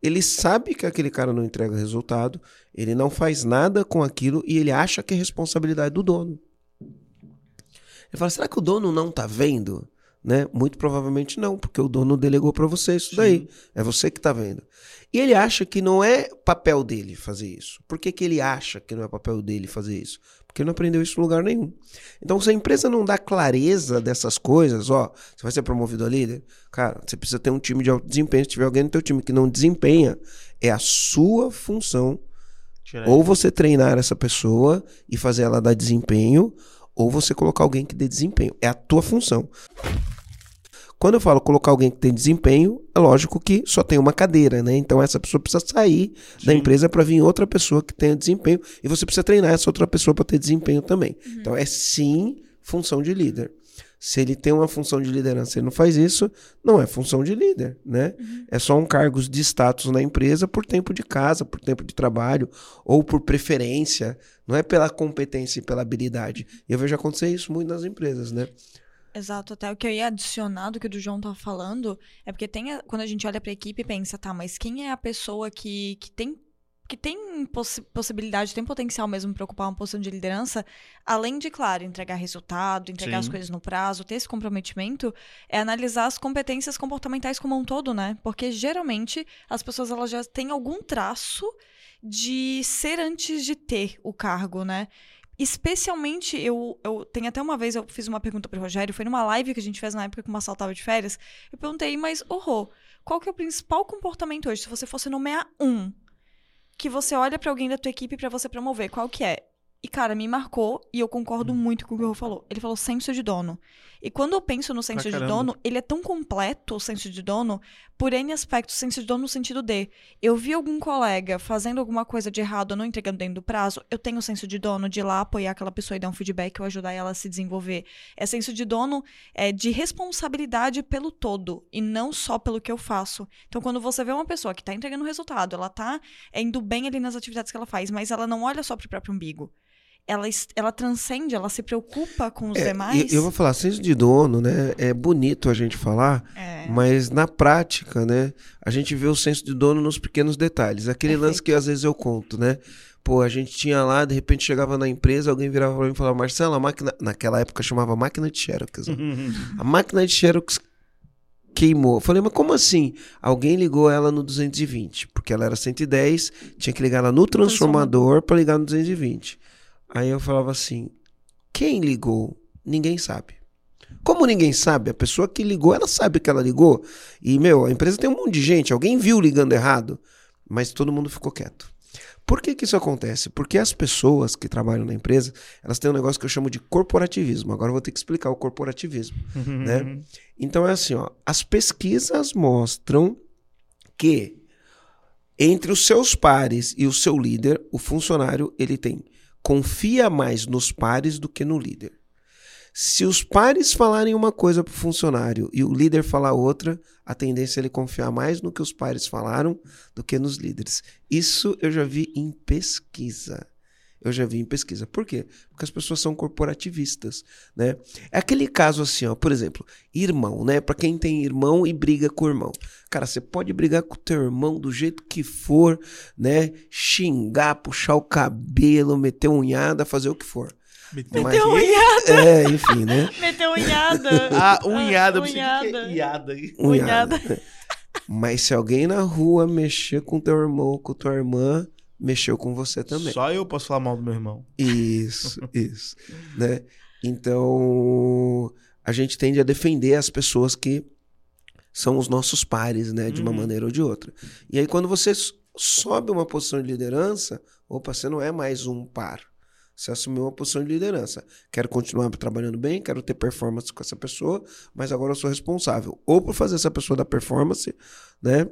ele sabe que aquele cara não entrega resultado, ele não faz nada com aquilo e ele acha que é responsabilidade do dono. Ele fala: será que o dono não tá vendo? Né? Muito provavelmente não, porque o dono delegou para você isso daí. É você que tá vendo. E ele acha que não é papel dele fazer isso. Por que, que ele acha que não é papel dele fazer isso? Porque ele não aprendeu isso em lugar nenhum. Então, se a empresa não dá clareza dessas coisas, ó, você vai ser promovido a líder, cara, você precisa ter um time de alto desempenho. Se tiver alguém no teu time que não desempenha, é a sua função ou você treinar essa pessoa e fazer ela dar desempenho, ou você colocar alguém que dê desempenho. É a tua função. Quando eu falo colocar alguém que tem desempenho, é lógico que só tem uma cadeira, né? Então essa pessoa precisa sair da Sim. empresa para vir outra pessoa que tenha desempenho e você precisa treinar essa outra pessoa para ter desempenho também. Então é sim função de líder. Se ele tem uma função de liderança e não faz isso, não é função de líder, né? É só um cargo de status na empresa por tempo de casa, por tempo de trabalho ou por preferência, não é pela competência e pela habilidade. E eu vejo acontecer isso muito nas empresas, né? Exato, até o que eu ia adicionar do que o do João tava falando é porque tem a- quando a gente olha pra equipe e pensa, tá, mas quem é a pessoa que, que tem que tem possi- possibilidade, tem potencial mesmo para ocupar uma posição de liderança, além de, claro, entregar resultado, entregar as Sim. coisas no prazo, ter esse comprometimento, é analisar as competências comportamentais como um todo, né? Porque geralmente as pessoas elas já têm algum traço de ser antes de ter o cargo, né? Especialmente, eu, eu tenho até uma vez, eu fiz uma pergunta pro Rogério, foi numa live que a gente fez na época que o Marcelo tava de férias. Eu perguntei, mas, Rô, qual que é o principal comportamento hoje? Se você fosse nomear um, que você olha pra alguém da tua equipe pra você promover, qual que é? E, cara, me marcou e eu concordo muito com o que o Rô falou. Ele falou senso de dono. E quando eu penso no senso de dono, ele é tão completo, o senso de dono, por N aspectos, o senso de dono no sentido de eu vi algum colega fazendo alguma coisa de errado ou não entregando dentro do prazo, eu tenho o senso de dono de ir lá apoiar aquela pessoa e dar um feedback ou ajudar ela a se desenvolver. É senso de dono é, de responsabilidade pelo todo e não só pelo que eu faço. Então, quando você vê uma pessoa que tá entregando resultado, ela tá é, indo bem ali nas atividades que ela faz, mas ela não olha só pro próprio umbigo. Ela, ela transcende, ela se preocupa com os É, demais. e eu vou falar, senso de dono, né? É bonito a gente falar, É. mas na prática, né? A gente vê o senso de dono nos pequenos detalhes. Aquele lance que às vezes eu conto, né? Pô, a gente tinha lá, de repente chegava na empresa, alguém virava pra mim e falava, Marcelo, a máquina. Naquela época chamava máquina de Xerox. né? A máquina de Xerox queimou. Eu falei, mas como assim? Alguém ligou ela no 220, porque ela era 110, tinha que ligar ela no transformador para ligar no 220. Aí eu falava assim: quem ligou? Ninguém sabe. Como ninguém sabe, a pessoa que ligou, ela sabe que ela ligou. E, meu, a empresa tem um monte de gente, alguém viu ligando errado, mas todo mundo ficou quieto. Por que, que isso acontece? Porque as pessoas que trabalham na empresa, elas têm um negócio que eu chamo de corporativismo. Agora eu vou ter que explicar o corporativismo. né? Então é assim, ó, as pesquisas mostram que entre os seus pares e o seu líder, o funcionário ele tem confia mais nos pares do que no líder. Se os pares falarem uma coisa para o funcionário e o líder falar outra, a tendência é ele confiar mais no que os pares falaram do que nos líderes. Isso eu já vi em pesquisa. Eu já vi em pesquisa. Por quê? Porque as pessoas são corporativistas, né? É aquele caso assim, ó, por exemplo, irmão, né? Para quem tem irmão e briga com o irmão. Cara, você pode brigar com o teu irmão do jeito que for, né? Xingar, puxar o cabelo, meter unhada, fazer o que for. Meteu Mas- Meteu unhada, É, enfim, né? meteu unhada. Ah, unhada. pensei, unhada. é Iada. Unhada. Mas se alguém na rua mexer com teu irmão ou com tua irmã, mexeu com você também. Só eu posso falar mal do meu irmão. Isso, isso, né? Então, a gente tende a defender as pessoas que são os nossos pares, né, de uma Uhum. maneira ou de outra. E aí quando você sobe uma posição de liderança, opa, você não é mais um par. Você assumiu uma posição de liderança. Quero continuar trabalhando bem, quero ter performance com essa pessoa, mas agora eu sou responsável ou por fazer essa pessoa dar performance, né?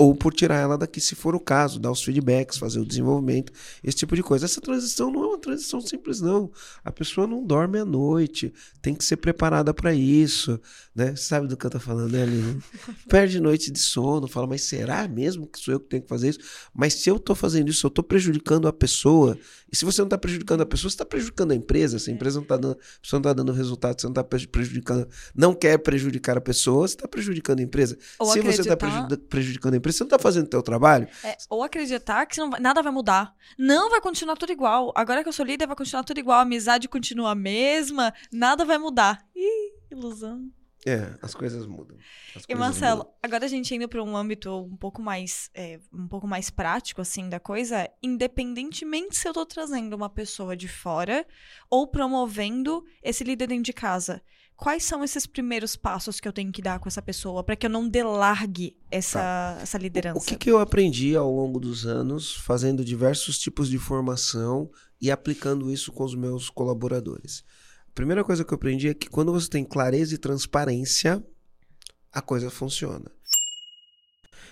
Ou por tirar ela daqui, se for o caso, dar os feedbacks, fazer o desenvolvimento, esse tipo de coisa. Essa transição não é uma transição simples, não. A pessoa não dorme à noite, tem que ser preparada para isso, né? Sabe do que eu tô falando, né, Aline? Perde noite de sono, fala, mas será mesmo que sou eu que tenho que fazer isso? Mas se eu tô fazendo isso, eu tô prejudicando a pessoa. E se você não tá prejudicando a pessoa, você tá prejudicando a empresa. Se a empresa não tá dando, não tá dando resultado, você não tá pre- prejudicando, não quer prejudicar a pessoa, você tá prejudicando a empresa. Ou se você tá acreditar- prejudica- prejudicando a empresa, você não tá fazendo o teu trabalho. É, ou acreditar que vai- nada vai mudar. Não vai continuar tudo igual. Agora que eu sou líder, vai continuar tudo igual. A amizade continua a mesma, nada vai mudar. Ih, ilusão. É, as coisas mudam. As E coisas Marcelo, mudam. agora a gente indo para um âmbito um pouco mais é, um pouco mais prático assim da coisa, independentemente se eu tô trazendo uma pessoa de fora ou promovendo esse líder dentro de casa, quais são esses primeiros passos que eu tenho que dar com essa pessoa para que eu não delargue essa essa liderança? O que, que eu aprendi ao longo dos anos, fazendo diversos tipos de formação e aplicando isso com os meus colaboradores? A primeira coisa que eu aprendi é que quando você tem clareza e transparência, a coisa funciona.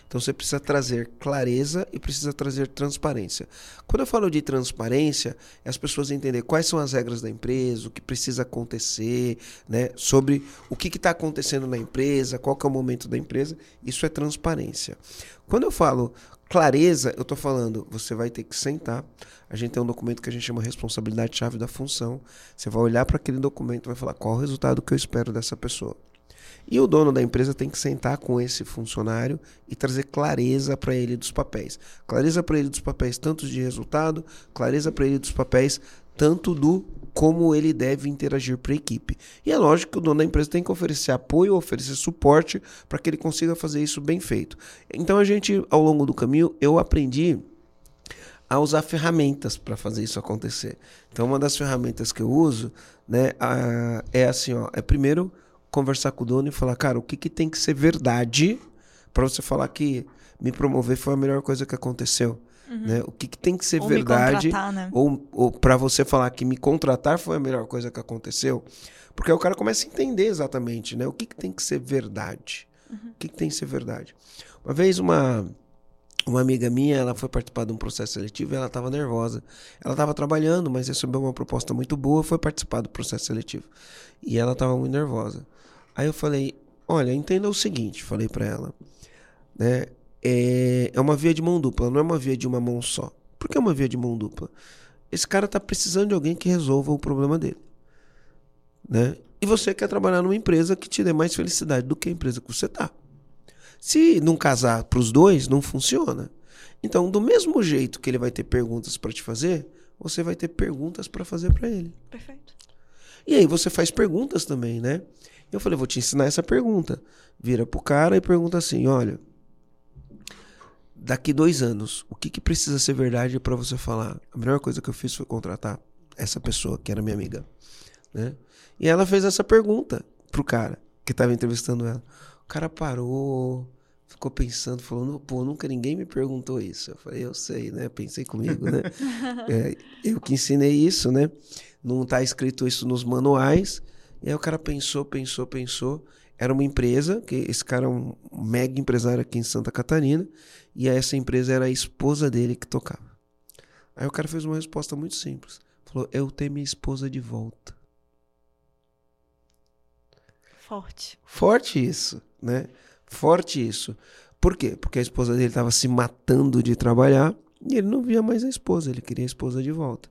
Então você precisa trazer clareza e precisa trazer transparência. Quando eu falo de transparência, é as pessoas entenderem quais são as regras da empresa, o que precisa acontecer, né? Sobre o que está acontecendo na empresa, qual é o momento da empresa. Isso é transparência. Quando eu falo clareza, eu estou falando, você vai ter que sentar. A gente tem um documento que a gente chama responsabilidade-chave da função. Você vai olhar para aquele documento e vai falar qual o resultado que eu espero dessa pessoa. E o dono da empresa tem que sentar com esse funcionário e trazer clareza para ele dos papéis. Clareza para ele dos papéis tanto de resultado, clareza para ele dos papéis tanto do como ele deve interagir para a equipe. E é lógico que o dono da empresa tem que oferecer apoio, oferecer suporte para que ele consiga fazer isso bem feito. Então a gente, ao longo do caminho, eu aprendi a usar ferramentas para fazer isso acontecer. Então uma das ferramentas que eu uso, né, a- é assim, ó, é primeiro conversar com o dono e falar, cara, o que, que tem que ser verdade para você falar que me promover foi a melhor coisa que aconteceu. Né? O que, que tem que ser Ou verdade né? ou, ou para você falar que me contratar foi a melhor coisa que aconteceu, porque aí o cara começa a entender exatamente, né? O que, que tem que ser verdade? O que, que tem que ser verdade? Uma vez uma uma amiga minha, ela foi participar de um processo seletivo e ela estava nervosa. Ela estava trabalhando, mas recebeu uma proposta muito boa, foi participar do processo seletivo. E ela estava muito nervosa. Aí eu falei: "Olha, entenda o seguinte", falei para ela, né? É, é uma via de mão dupla, não é uma via de uma mão só. Por que é uma via de mão dupla? Esse cara tá precisando de alguém que resolva o problema dele. Né? E você quer trabalhar numa empresa que te dê mais felicidade do que a empresa que você tá. Se não casar para os dois, não funciona. Então, do mesmo jeito que ele vai ter perguntas para te fazer, você vai ter perguntas para fazer para ele. Perfeito. E aí você faz perguntas também, né? Eu falei, vou te ensinar essa pergunta. Vira pro cara e pergunta assim: olha, daqui dois anos, o que, que precisa ser verdade para você falar? A melhor coisa que eu fiz foi contratar essa pessoa que era minha amiga, né? E ela fez essa pergunta pro cara que estava entrevistando ela. O cara parou, ficou pensando, falou: pô, nunca ninguém me perguntou isso. Eu falei: eu sei, né? Pensei comigo, né? É, eu que ensinei isso, né? Não tá escrito isso nos manuais. E aí o cara pensou, pensou, pensou. Era uma empresa, que esse cara é um mega empresário aqui em Santa Catarina, e essa empresa era a esposa dele que tocava. Aí o cara fez uma resposta muito simples. Falou: Eu tenho minha esposa de volta. Forte. Forte isso, né? Forte isso. Por quê? Porque a esposa dele estava se matando de trabalhar e ele não via mais a esposa, ele queria a esposa de volta.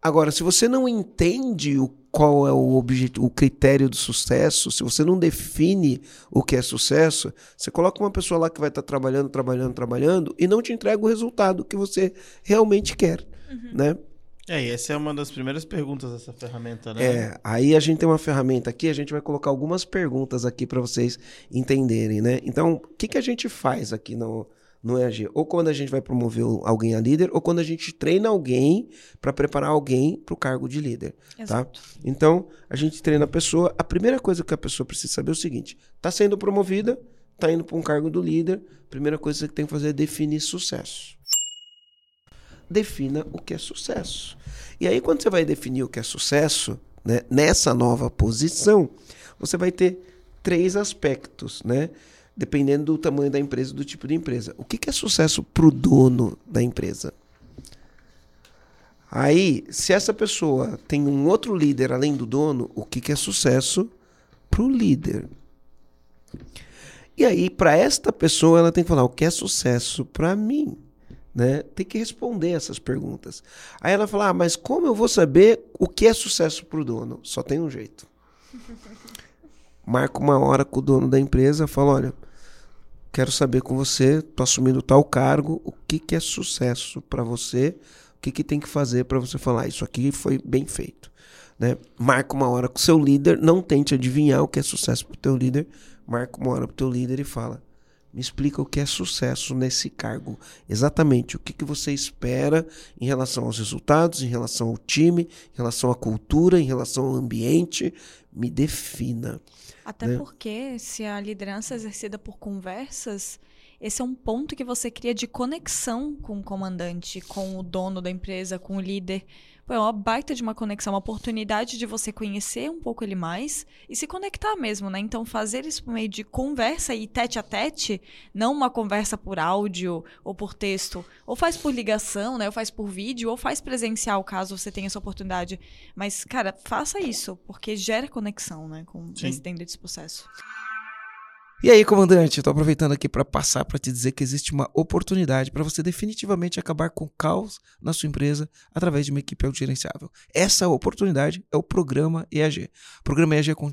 Agora, se você não entende o, qual é o objetivo, o critério do sucesso, se você não define o que é sucesso, você coloca uma pessoa lá que vai estar trabalhando, trabalhando, trabalhando e não te entrega o resultado que você realmente quer, né? É, e essa é uma das primeiras perguntas dessa ferramenta, né? É, aí a gente tem uma ferramenta aqui, a gente vai colocar algumas perguntas aqui para vocês entenderem, né? Então, o que, que a gente faz aqui no, no EAG? Ou quando a gente vai promover alguém a líder, ou quando a gente treina alguém para preparar alguém para o cargo de líder, tá? Exato. Então, a gente treina a pessoa. A primeira coisa que a pessoa precisa saber é o seguinte: tá sendo promovida, tá indo para um cargo do líder. Primeira coisa que tem que fazer é definir sucesso. Defina o que é sucesso. E aí, quando você vai definir o que é sucesso, né, nessa nova posição, você vai ter três aspectos, né? Dependendo do tamanho da empresa, do tipo de empresa. O que, que é sucesso para o dono da empresa? Aí, se essa pessoa tem um outro líder além do dono, o que, que é sucesso para o líder? E aí, para esta pessoa, ela tem que falar o que é sucesso para mim. Né? Tem que responder essas perguntas. Aí ela fala: ah, mas como eu vou saber o que é sucesso para o dono? Só tem um jeito. Marca uma hora com o dono da empresa, fala: olha, quero saber com você, tô assumindo tal cargo, o que, que é sucesso para você, o que, que tem que fazer para você falar, isso aqui foi bem feito. Né? Marca uma hora com o seu líder, não tente adivinhar o que é sucesso para o teu líder, marca uma hora para o teu líder e fala, me explica o que é sucesso nesse cargo. Exatamente o que, que você espera em relação aos resultados, em relação ao time, em relação à cultura, em relação ao ambiente. Me defina. Até né? porque, se a liderança é exercida por conversas, esse é um ponto que você cria de conexão com o comandante, com o dono da empresa, com o líder. Pô, é uma baita de uma conexão, uma oportunidade de você conhecer um pouco ele mais e se conectar mesmo, né? Então, fazer isso por meio de conversa e tete a tete, não uma conversa por áudio ou por texto, ou faz por ligação, né? Ou faz por vídeo, ou faz presencial, caso você tenha essa oportunidade. Mas, cara, faça isso, porque gera conexão, né? Com Sim. esse dentro desse processo. E aí, comandante, tô aproveitando aqui para passar para te dizer que existe uma oportunidade para você definitivamente acabar com o caos na sua empresa através de uma equipe autogerenciável. Essa oportunidade é o programa EAG. O programa EAG é con-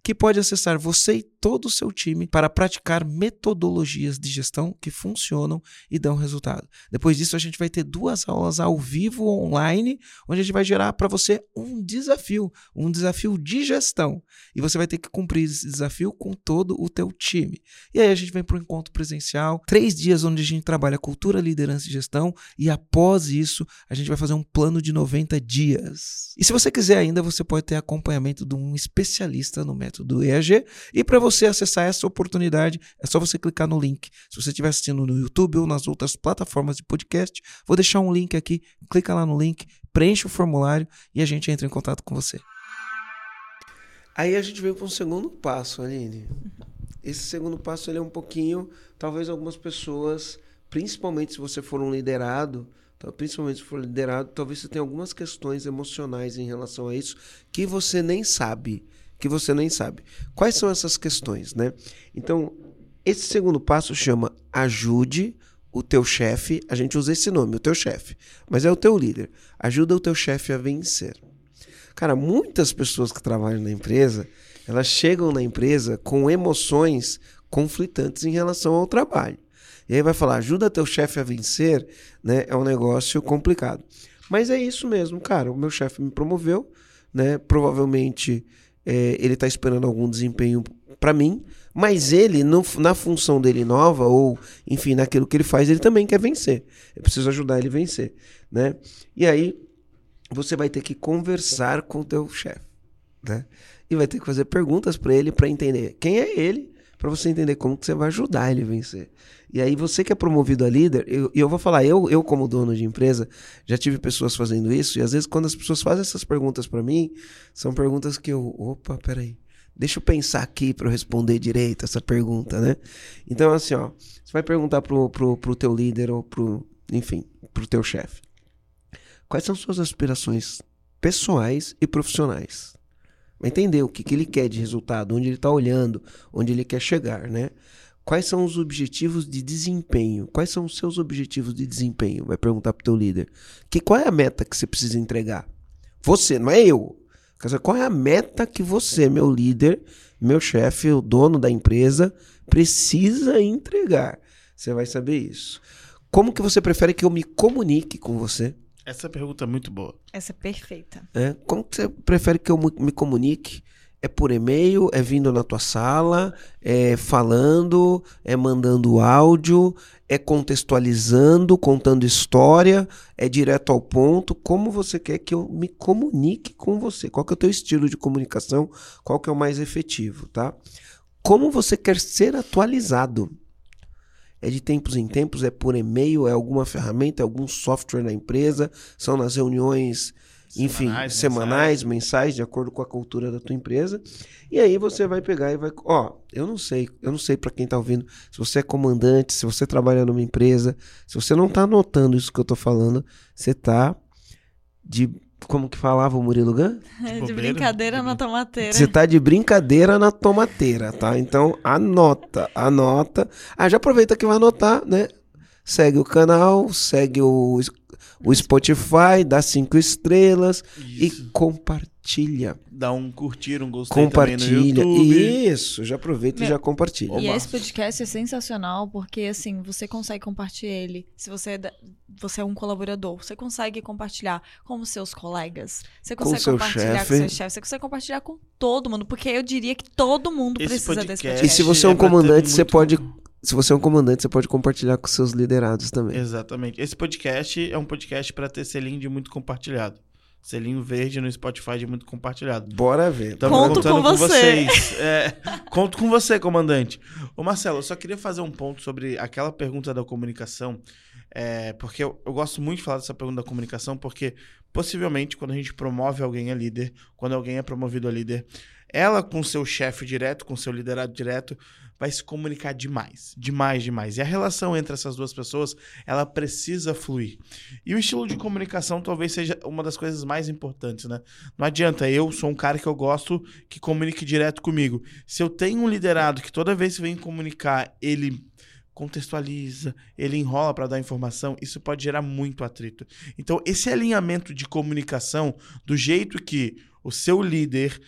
que pode acessar você e todo o seu time para praticar metodologias de gestão que funcionam e dão resultado. Depois disso, a gente vai ter duas aulas ao vivo online, onde a gente vai gerar para você um desafio, um desafio de gestão. E você vai ter que cumprir esse desafio com todo o teu time. E aí a gente vem para o encontro presencial, três dias onde a gente trabalha cultura, liderança e gestão, e após isso, a gente vai fazer um plano de 90 dias. E se você quiser ainda, você pode ter acompanhamento de um especialista no método EAG. E para você acessar essa oportunidade, é só você clicar no link. Se você estiver assistindo no YouTube ou nas outras plataformas de podcast, vou deixar um link aqui. Clica lá no link, preenche o formulário e a gente entra em contato com você. Aí a gente veio para um segundo passo, Aline. Esse segundo passo ele é um pouquinho, talvez algumas pessoas, principalmente se você for um liderado, tá, principalmente se for liderado, talvez você tenha algumas questões emocionais em relação a isso que você nem sabe, que você nem sabe. Quais são essas questões, né? Então, esse segundo passo chama ajude o teu chefe, a gente usa esse nome, o teu chefe, mas é o teu líder. Ajuda o teu chefe a vencer. Cara, muitas pessoas que trabalham na empresa, elas chegam na empresa com emoções conflitantes em relação ao trabalho. E aí vai falar, ajuda teu chefe a vencer, né? É um negócio complicado. Mas é isso mesmo, cara. O meu chefe me promoveu, né? Provavelmente é, ele está esperando algum desempenho para mim, mas ele, no, na função dele nova, ou enfim, naquilo que ele faz, ele também quer vencer. Eu preciso ajudar ele a vencer, né? E aí você vai ter que conversar com o teu chefe, né? E vai ter que fazer perguntas para ele para entender quem é ele, para você entender como que você vai ajudar ele a vencer. E aí você que é promovido a líder, e eu, eu, vou falar, eu, eu como dono de empresa, já tive pessoas fazendo isso, e às vezes quando as pessoas fazem essas perguntas para mim, são perguntas que eu, opa, peraí, deixa eu pensar aqui para eu responder direito essa pergunta, né? Então assim, ó, você vai perguntar pro, pro, pro teu líder ou pro, enfim, pro teu chefe. Quais são suas aspirações pessoais e profissionais? Vai entender o que, que ele quer de resultado, onde ele está olhando, onde ele quer chegar, né? Quais são os objetivos de desempenho? Quais são os seus objetivos de desempenho? Vai perguntar para o teu líder. Que, qual é a meta que você precisa entregar? Você, não é eu. Qual é a meta que você, meu líder, meu chefe, o dono da empresa, precisa entregar? Você vai saber isso. Como que você prefere que eu me comunique com você? Essa pergunta é muito boa. Essa é perfeita. É, como que você prefere que eu me comunique? É por e-mail, é vindo na tua sala, é falando, é mandando áudio, é contextualizando, contando história, é direto ao ponto. Como você quer que eu me comunique com você? Qual que é o teu estilo de comunicação? Qual que é o mais efetivo, tá? Como você quer ser atualizado? É de tempos em tempos, é por e-mail, é alguma ferramenta, é algum software na empresa, são nas reuniões, enfim, semanais, semanais mensais. mensais, de acordo com a cultura da tua empresa. E aí você vai pegar e vai, ó, eu não sei, eu não sei para quem tá ouvindo, se você é comandante, se você trabalha numa empresa, se você não tá anotando isso que eu tô falando, você tá de como que falava o Murilo Gun? De, de brincadeira na tomateira. Você tá de brincadeira na tomateira, tá? Então anota, anota. Ah, já aproveita que vai anotar, né? Segue o canal, segue o, o Spotify, dá cinco estrelas Isso. e compartilha. Dá um curtir, um gostei compartilha. Isso, já aproveita Meu, e já compartilha. E esse podcast é sensacional porque assim, você consegue compartilhar ele. Se você é, você é um colaborador, você consegue compartilhar com os seus colegas. Você consegue com compartilhar chefe. com seu chefe, você consegue compartilhar com todo mundo, porque eu diria que todo mundo esse precisa podcast desse podcast. E se você é um comandante, você pode se você é um comandante, você pode compartilhar com seus liderados também. Exatamente. Esse podcast é um podcast para ter selinho de muito compartilhado. Selinho verde no Spotify de muito compartilhado. Bora ver. Estamos Conto contando com, com você. vocês. É, conto com você, comandante. Ô Marcelo, eu só queria fazer um ponto sobre aquela pergunta da comunicação. É, porque eu, eu, gosto muito de falar dessa pergunta da comunicação, porque possivelmente quando a gente promove alguém a líder, quando alguém é promovido a líder, ela com seu chefe direto, com seu liderado direto, vai se comunicar demais, demais, demais. E a relação entre essas duas pessoas, ela precisa fluir. E o estilo de comunicação talvez seja uma das coisas mais importantes, né? Não adianta, eu sou um cara que eu gosto que comunique direto comigo. Se eu tenho um liderado que toda vez que vem comunicar, ele contextualiza, ele enrola para dar informação, isso pode gerar muito atrito. Então, esse alinhamento de comunicação, do jeito que o seu líder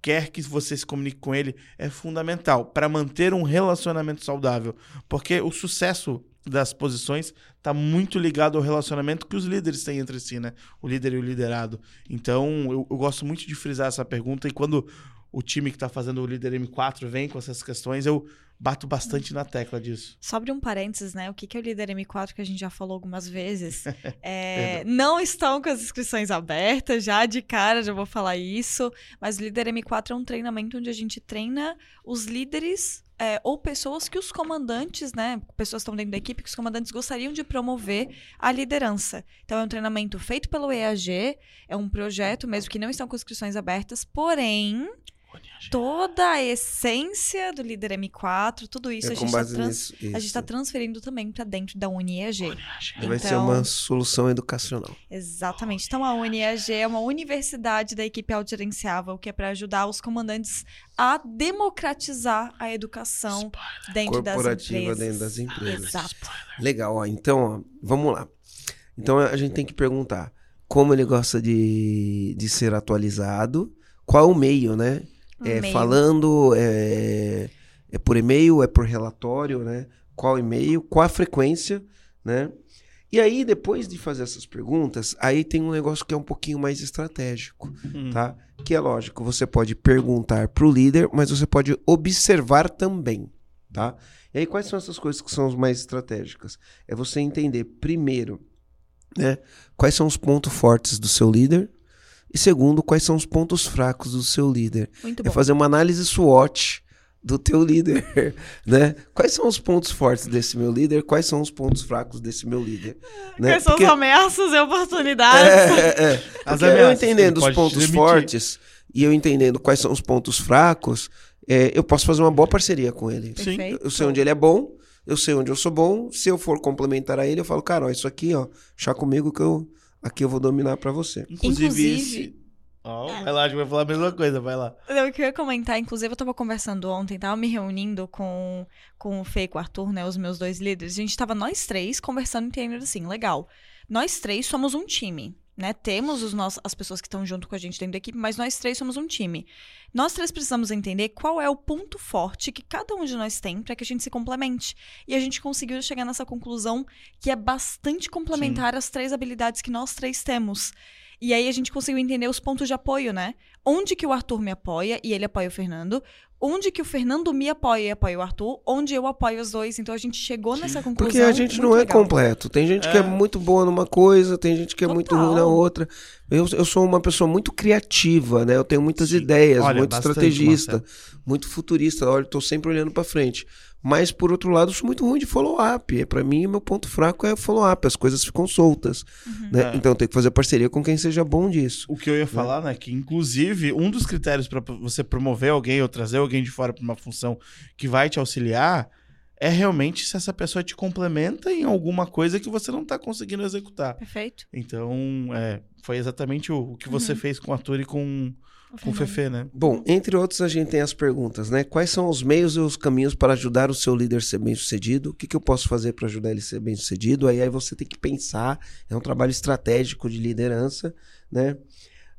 quer que você se comunique com ele, é fundamental para manter um relacionamento saudável. Porque o sucesso das posições está muito ligado ao relacionamento que os líderes têm entre si, né? O líder e o liderado. Então, eu, eu gosto muito de frisar essa pergunta e quando o time que está fazendo o líder M4 vem com essas questões, eu bato bastante na tecla disso. Só abrir um parênteses, né? O que é o líder M4 que a gente já falou algumas vezes? É, não estão com as inscrições abertas, já de cara já vou falar isso. Mas o líder M4 é um treinamento onde a gente treina os líderes é, ou pessoas que os comandantes, né? Pessoas que estão dentro da equipe que os comandantes gostariam de promover a liderança. Então é um treinamento feito pelo EAG, é um projeto mesmo que não estão com inscrições abertas, porém toda a essência do líder M4, tudo isso É a gente está base trans... nisso. a gente tá transferindo também para dentro da UniEG. Vai ser Então- uma solução educacional. Exatamente. Então a UniEG é uma universidade da equipe autogerenciável que é para ajudar os comandantes a democratizar a educação dentro das Corporativa empresas. dentro das empresas. Exato. Legal, ó. Então, ó, vamos lá. Então a gente tem que perguntar como ele gosta de, de ser atualizado, qual o meio, né? É falando, é, é por e-mail, é por relatório, né? Qual e-mail, qual a frequência, né? E aí, depois de fazer essas perguntas, aí tem um negócio que é um pouquinho mais estratégico, Hum. tá? Que é lógico, você pode perguntar pro líder, mas você pode observar também, tá? E aí, quais são essas coisas que são as mais estratégicas? É você entender, primeiro, né, quais são os pontos fortes do seu líder, e segundo, quais são os pontos fracos do seu líder. Muito É bom. fazer uma análise SWOT do teu líder, né? Quais são os pontos fortes desse meu líder? Quais são os pontos fracos desse meu líder? Né? Quais são Porque- as ameaças e oportunidades? é, é, é. As Porque eu ameaças, entendendo os pontos fortes e eu entendendo quais são os pontos fracos, é, eu posso fazer uma boa parceria com ele. Sim. Perfeito. Eu sei onde ele é bom, eu sei onde eu sou bom. Se eu for complementar a ele, eu falo, cara, ó, isso aqui, ó, chá comigo que eu aqui eu vou dominar pra você. Inclusive, Inclusive- esse. Ó, vai lá, acho que vai falar a mesma coisa, vai lá. Eu queria comentar, inclusive, eu tava conversando ontem, tava me reunindo com, com o Fê e com o Arthur, né, os meus dois líderes. A gente tava nós três conversando e entendendo assim, legal. Nós três somos um time, né? Temos os nossos, as pessoas que estão junto com a gente dentro da equipe, mas nós três somos um time. Nós três precisamos entender qual é o ponto forte que cada um de nós tem para que a gente se complemente. E a gente conseguiu chegar nessa conclusão que é bastante complementar as três habilidades que nós três temos. E aí a gente conseguiu entender os pontos de apoio, né? Onde que o Arthur me apoia e ele apoia o Fernando. Onde que o Fernando me apoia e apoia o Arthur. Onde eu apoio os dois. Então a gente chegou nessa conclusão. Porque a gente muito não é legal. completo. Tem gente que é É. muito boa numa coisa, tem gente que é muito Total. ruim na outra. Eu, eu sou uma pessoa muito criativa, né? Eu tenho muitas Sim. ideias, Olha, muito bastante, estrategista, muito futurista. Olha, eu tô sempre olhando pra frente. Mas, por outro lado, eu sou muito ruim de follow-up. Pra mim, meu ponto fraco é follow-up. As coisas ficam soltas. Né? É. Então, eu tenho que fazer parceria com quem seja bom disso. O que eu ia falar, né? Que inclusive um dos critérios para você promover alguém ou trazer alguém de fora para uma função que vai te auxiliar é realmente se essa pessoa te complementa em alguma coisa que você não tá conseguindo executar. Perfeito. Então, é, foi exatamente o, o que você fez com o Arthur e com, O com o. Fefe, né? Bom, entre outros, a gente tem as perguntas, né? Quais são os meios e os caminhos para ajudar o seu líder a ser bem-sucedido? O que, que eu posso fazer para ajudar ele a ser bem-sucedido? Aí, aí você tem que pensar, é um trabalho estratégico de liderança, né?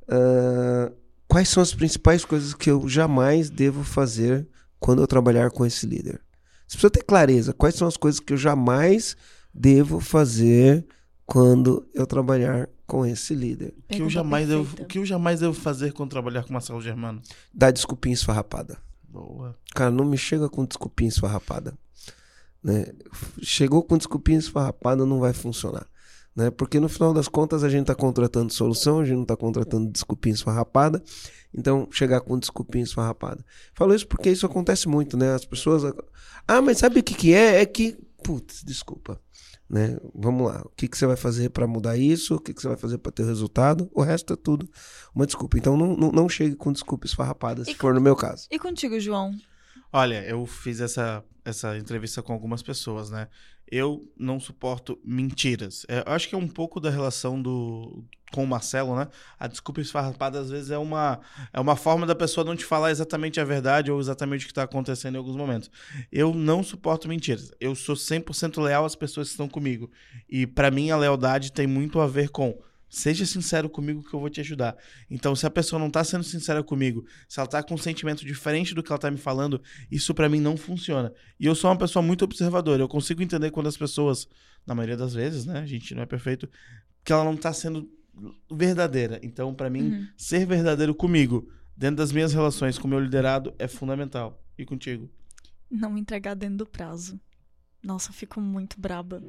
Ah, quais são as principais coisas que eu jamais devo fazer quando eu trabalhar com esse líder? Você precisa ter clareza. Quais são as coisas que eu jamais devo fazer quando eu trabalhar com esse líder? O que, eu jamais devo, perfeita. o que eu jamais devo fazer quando trabalhar com Marcelo Germano? Dar desculpinha esfarrapada. Boa. Cara, não me chega com desculpinha esfarrapada. Né? Chegou com desculpinha esfarrapada, não vai funcionar. Né? Porque no final das contas a gente está contratando solução, a gente não está contratando desculpinha esfarrapada. Então, chegar com desculpinha esfarrapada. Falo isso porque isso acontece muito, né? As pessoas. Ah, mas sabe o que, que é? É que. Putz, desculpa. Né? Vamos lá. O que, que você vai fazer para mudar isso? O que, que você vai fazer para ter o resultado? O resto é tudo uma desculpa. Então, não, não, não chegue com desculpa esfarrapada, se for no meu caso. E contigo, João? Olha, eu fiz essa, essa entrevista com algumas pessoas, né? Eu não suporto mentiras. É, eu acho que é um pouco da relação do com o Marcelo, né? A desculpa esfarrapada às vezes é uma, é uma forma da pessoa não te falar exatamente a verdade ou exatamente o que está acontecendo em alguns momentos. Eu não suporto mentiras. Eu sou 100% leal às pessoas que estão comigo. E para mim a lealdade tem muito a ver com Seja sincero comigo que eu vou te ajudar. Então, se a pessoa não tá sendo sincera comigo, se ela tá com um sentimento diferente do que ela tá me falando, isso para mim não funciona. E eu sou uma pessoa muito observadora. Eu consigo entender quando as pessoas, na maioria das vezes, né, a gente não é perfeito, que ela não tá sendo verdadeira. Então, para mim, uhum. ser verdadeiro comigo, dentro das minhas relações com o meu liderado, é fundamental. E contigo? Não entregar dentro do prazo. Nossa, eu fico muito braba.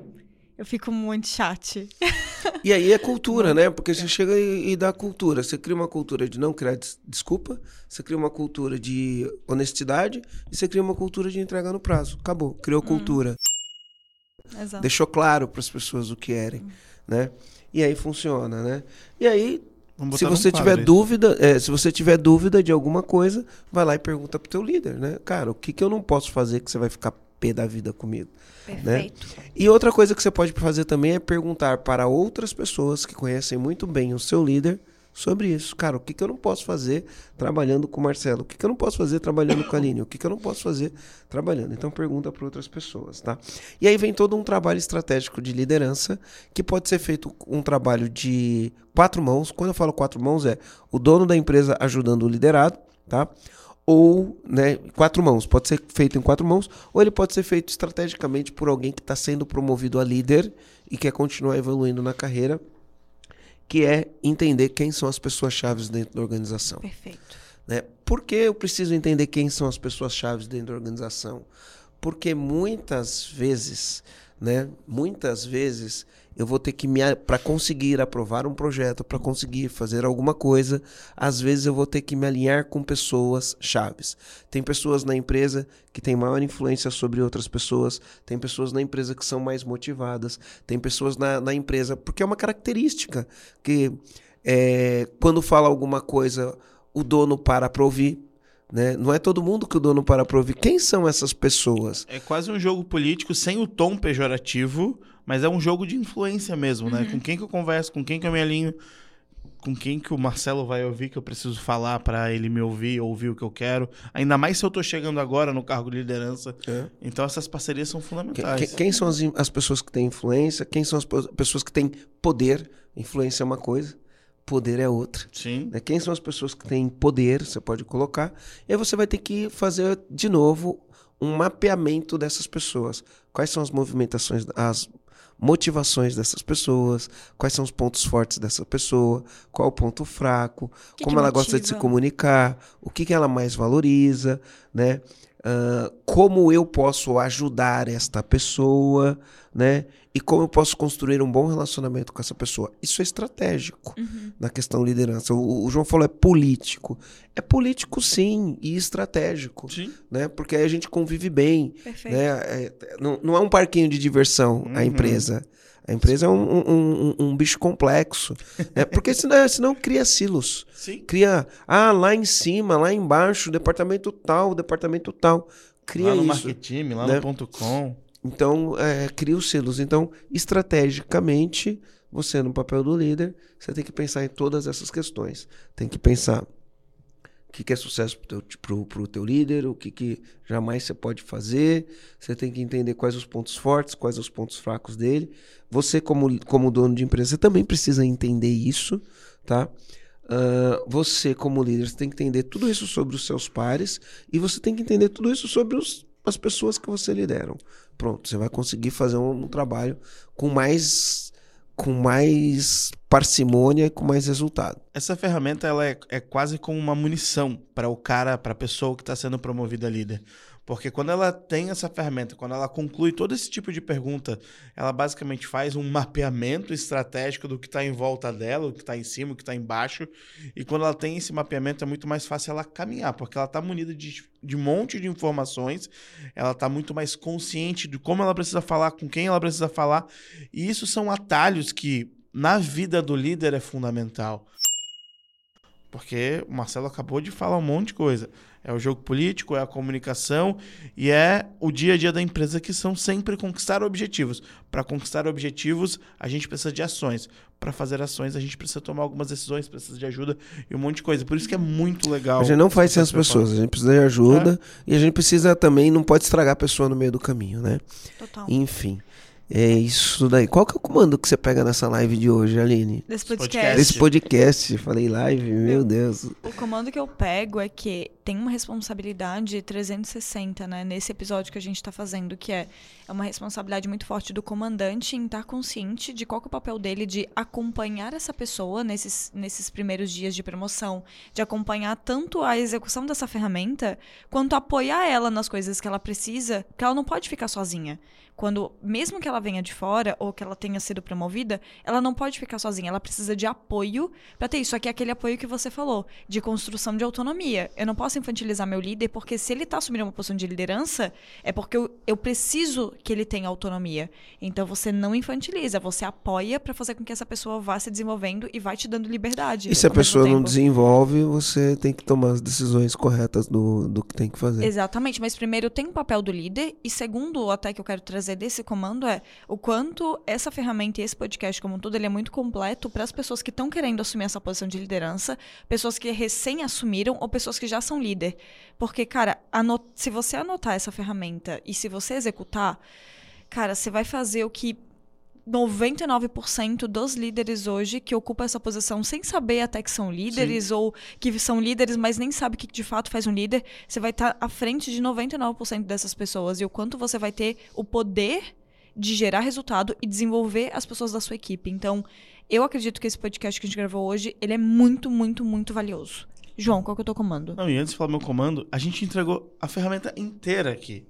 Eu fico muito chat. E aí é cultura, né? Porque você chega e, e, dá cultura. Você cria uma cultura de não criar des desculpa, você cria uma cultura de honestidade e você cria uma cultura de entregar no prazo. Acabou. Criou hum. cultura. Exato. Deixou claro para as pessoas o que querem, hum. né? E aí funciona, né? E aí, se você tiver dúvida, é, se você tiver dúvida de alguma coisa, vai lá e pergunta pro teu líder, né? Cara, o que, que eu não posso fazer que você vai ficar pé da vida comigo? Né? Perfeito. Né? E outra coisa que você pode fazer também é perguntar para outras pessoas que conhecem muito bem o seu líder sobre isso. Cara, o que, que eu não posso fazer trabalhando com o Marcelo? O que, que eu não posso fazer trabalhando com a Aline? O que, que eu não posso fazer trabalhando? Então pergunta para outras pessoas, tá? E aí vem todo um trabalho estratégico de liderança que pode ser feito um trabalho de quatro mãos. Quando eu falo quatro mãos é o dono da empresa ajudando o liderado, tá? Ou né, quatro mãos. Pode ser feito em quatro mãos, ou ele pode ser feito estrategicamente por alguém que está sendo promovido a líder e quer continuar evoluindo na carreira, que é entender quem são as pessoas-chave dentro da organização. Perfeito. Né? Por que eu preciso entender quem são as pessoas-chave dentro da organização? Porque muitas vezes, né, muitas vezes eu vou ter que me para conseguir aprovar um projeto, para conseguir fazer alguma coisa, às vezes eu vou ter que me alinhar com pessoas chaves. Tem pessoas na empresa que têm maior influência sobre outras pessoas, tem pessoas na empresa que são mais motivadas, tem pessoas na, na empresa, porque é uma característica que é, quando fala alguma coisa, o dono para para ouvir, né? Não é todo mundo que o dono para para ouvir. Quem são essas pessoas? É quase um jogo político sem o tom pejorativo, mas é um jogo de influência mesmo, né? uhum. Com quem que eu converso, com quem que eu me alinho, com quem que o Marcelo vai ouvir que eu preciso falar para ele me ouvir, ouvir o que eu quero. Ainda mais se eu tô chegando agora no cargo de liderança. É. Então essas parcerias são fundamentais. Quem, quem são as, as, pessoas que têm influência? Quem são as pessoas que têm poder? Influência é uma coisa, poder é outra. Sim. Né? Quem são as pessoas que têm poder? Você pode colocar. E aí você vai ter que fazer de novo um mapeamento dessas pessoas. Quais são as movimentações, as motivações dessas pessoas, quais são os pontos fortes dessa pessoa, qual o ponto fraco, que como que ela motiva? gosta de se comunicar, o que, que ela mais valoriza, né? Uh, como eu posso ajudar esta pessoa, né? E como eu posso construir um bom relacionamento com essa pessoa. Isso é estratégico uhum. na questão liderança. O, o, João falou é político. É político sim e estratégico, sim. né? Porque aí a gente convive bem, Perfeito. né? É, não, não é um parquinho de diversão uhum. a empresa. A empresa é um, um, um, um bicho complexo. Né? Porque senão, senão cria silos. Sim. Cria, ah, lá em cima, lá embaixo, departamento tal, departamento tal. Cria lá no isso. Marketing, lá né? no ponto .com. Então, é, cria os silos. Então, estrategicamente, você no papel do líder, você tem que pensar em todas essas questões. Tem que pensar que, que é sucesso para o teu, pro, teu líder, o que, que jamais você pode fazer. Você tem que entender quais os pontos fortes, quais os pontos fracos dele. Você, como, como dono de empresa, também precisa entender isso, tá? Uh, você, como líder, você tem que entender tudo isso sobre os seus pares e você tem que entender tudo isso sobre os, as pessoas que você lideram. Pronto, você vai conseguir fazer um, um trabalho com mais com mais parcimônia e com mais resultado. Essa ferramenta ela é, é quase como uma munição para o cara, para a pessoa que está sendo promovida líder. Porque quando ela tem essa ferramenta, quando ela conclui todo esse tipo de pergunta, ela basicamente faz um mapeamento estratégico do que está em volta dela, o que está em cima, o que está embaixo. E quando ela tem esse mapeamento, é muito mais fácil ela caminhar, porque ela está munida de, de um monte de informações, ela está muito mais consciente de como ela precisa falar, com quem ela precisa falar. E isso são atalhos que, na vida do líder, é fundamental. Porque o Marcelo acabou de falar um monte de coisa É o jogo político, é a comunicação e é o dia a dia da empresa que são sempre conquistar objetivos. Para conquistar objetivos, a gente precisa de ações. Para fazer ações, a gente precisa tomar algumas decisões, precisa de ajuda e um monte de coisa. Por isso que é muito legal. A gente não faz sem as pessoas, a gente precisa de ajuda e a gente precisa também, não pode estragar a pessoa no meio do caminho, né? Total. Enfim, é isso daí. Qual que é o comando que você pega nessa live de hoje, Aline? Desse podcast. Desse podcast, falei live, meu Deus. O comando que eu pego é que tem uma responsabilidade 360, né? Nesse episódio que a gente está fazendo, que é, é uma responsabilidade muito forte do comandante em estar consciente de qual que é o papel dele de acompanhar essa pessoa nesses, nesses primeiros dias de promoção, de acompanhar tanto a execução dessa ferramenta, quanto apoiar ela nas coisas que ela precisa, porque ela não pode ficar sozinha. Quando, mesmo que ela venha de fora ou que ela tenha sido promovida, ela não pode ficar sozinha. Ela precisa de apoio para ter isso. Só que é aquele apoio que você falou, de construção de autonomia. Eu não posso infantilizar meu líder, porque se ele tá assumindo uma posição de liderança, é porque eu, eu preciso que ele tenha autonomia. Então você não infantiliza, você apoia para fazer com que essa pessoa vá se desenvolvendo e vai te dando liberdade. E se a pessoa não desenvolve, você tem que tomar as decisões corretas do, do que tem que fazer. Exatamente, mas primeiro tem o papel do líder e segundo, até que eu quero trazer desse comando é o quanto essa ferramenta e esse podcast como um todo, ele é muito completo para as pessoas que estão querendo assumir essa posição de liderança, pessoas que recém assumiram ou pessoas que já são líder. Porque, cara, se você anotar essa ferramenta e se você executar, cara, você vai fazer o que 99% dos líderes hoje que ocupam essa posição sem saber até que são líderes ou que são líderes, mas nem sabe o que de fato faz um líder, você vai estar à frente de 99% dessas pessoas e o quanto você vai ter o poder de gerar resultado e desenvolver as pessoas da sua equipe. Então, eu acredito que esse podcast que a gente gravou hoje, ele é muito, muito, muito valioso. João, qual que é o teu comando? Não, e antes de falar meu comando, a gente entregou a ferramenta inteira aqui.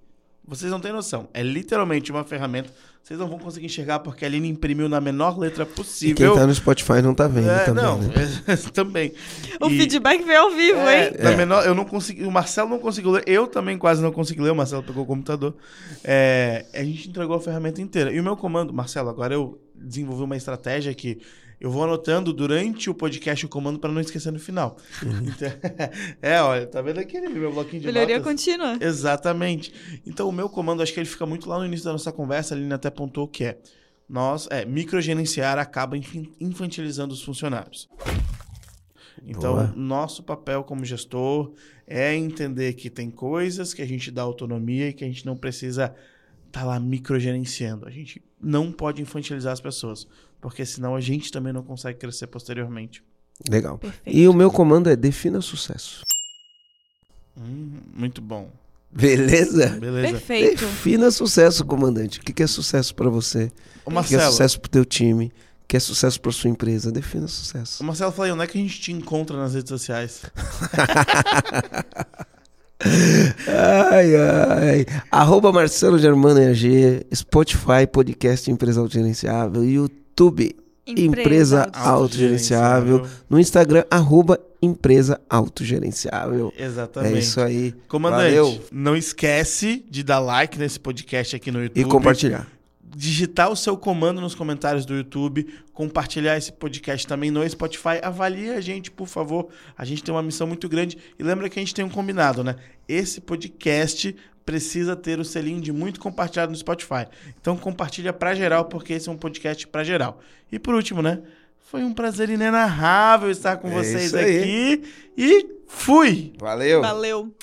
Vocês não têm noção. É literalmente uma ferramenta. Vocês não vão conseguir enxergar porque a Aline imprimiu na menor letra E quem possível. tá no Spotify não tá vendo É, também, não, né? também. O E- feedback veio ao vivo, É, hein? na menor, eu não consegui, o Marcelo não conseguiu ler, eu também quase não consegui ler, o Marcelo pegou o computador. É, a gente entregou a ferramenta inteira. E o meu comando, Marcelo, agora eu desenvolvi uma estratégia que eu vou anotando durante o podcast o comando para não esquecer no final. Então, é, olha, tá vendo aqui meu bloquinho de Melhoria notas? contínua. Exatamente. Então, o meu comando, acho que ele fica muito lá no início da nossa conversa, a Aline até apontou que é nós, é, microgerenciar acaba infantilizando os funcionários. Então, Boa. nosso papel como gestor é entender que tem coisas que a gente dá autonomia e que a gente não precisa estar lá microgerenciando. A gente não pode infantilizar as pessoas, porque senão a gente também não consegue crescer posteriormente. Legal. Perfeito. E o meu comando é defina sucesso. Hum, muito bom. Beleza? Beleza. Perfeito. Defina sucesso, comandante. O que é sucesso pra você? Ô, O que é Marcelo, sucesso pro teu time? O que é sucesso pra sua empresa? Defina sucesso. Ô, Marcelo, fala aí, onde é que a gente te encontra nas redes sociais? Ai, ai. Arroba Marcelo Germano EAG, Spotify, podcast Empresa Autogerenciável, YouTube, Empresa Autogerenciável, no Instagram, arroba Empresa Autogerenciável. Exatamente. É isso aí. Comandante, Valeu. não esquece de dar like nesse podcast aqui no YouTube. E compartilhar. Digitar o seu comando nos comentários do YouTube, compartilhar esse podcast também no Spotify. Avalie a gente, por favor. A gente tem uma missão muito grande. E lembra que a gente tem um combinado, né? Esse podcast precisa ter o selinho de muito compartilhado no Spotify. Então compartilha pra geral, porque esse é um podcast pra geral. E por último, né? Foi um prazer inenarrável estar com É vocês aqui. E fui! Valeu. Valeu.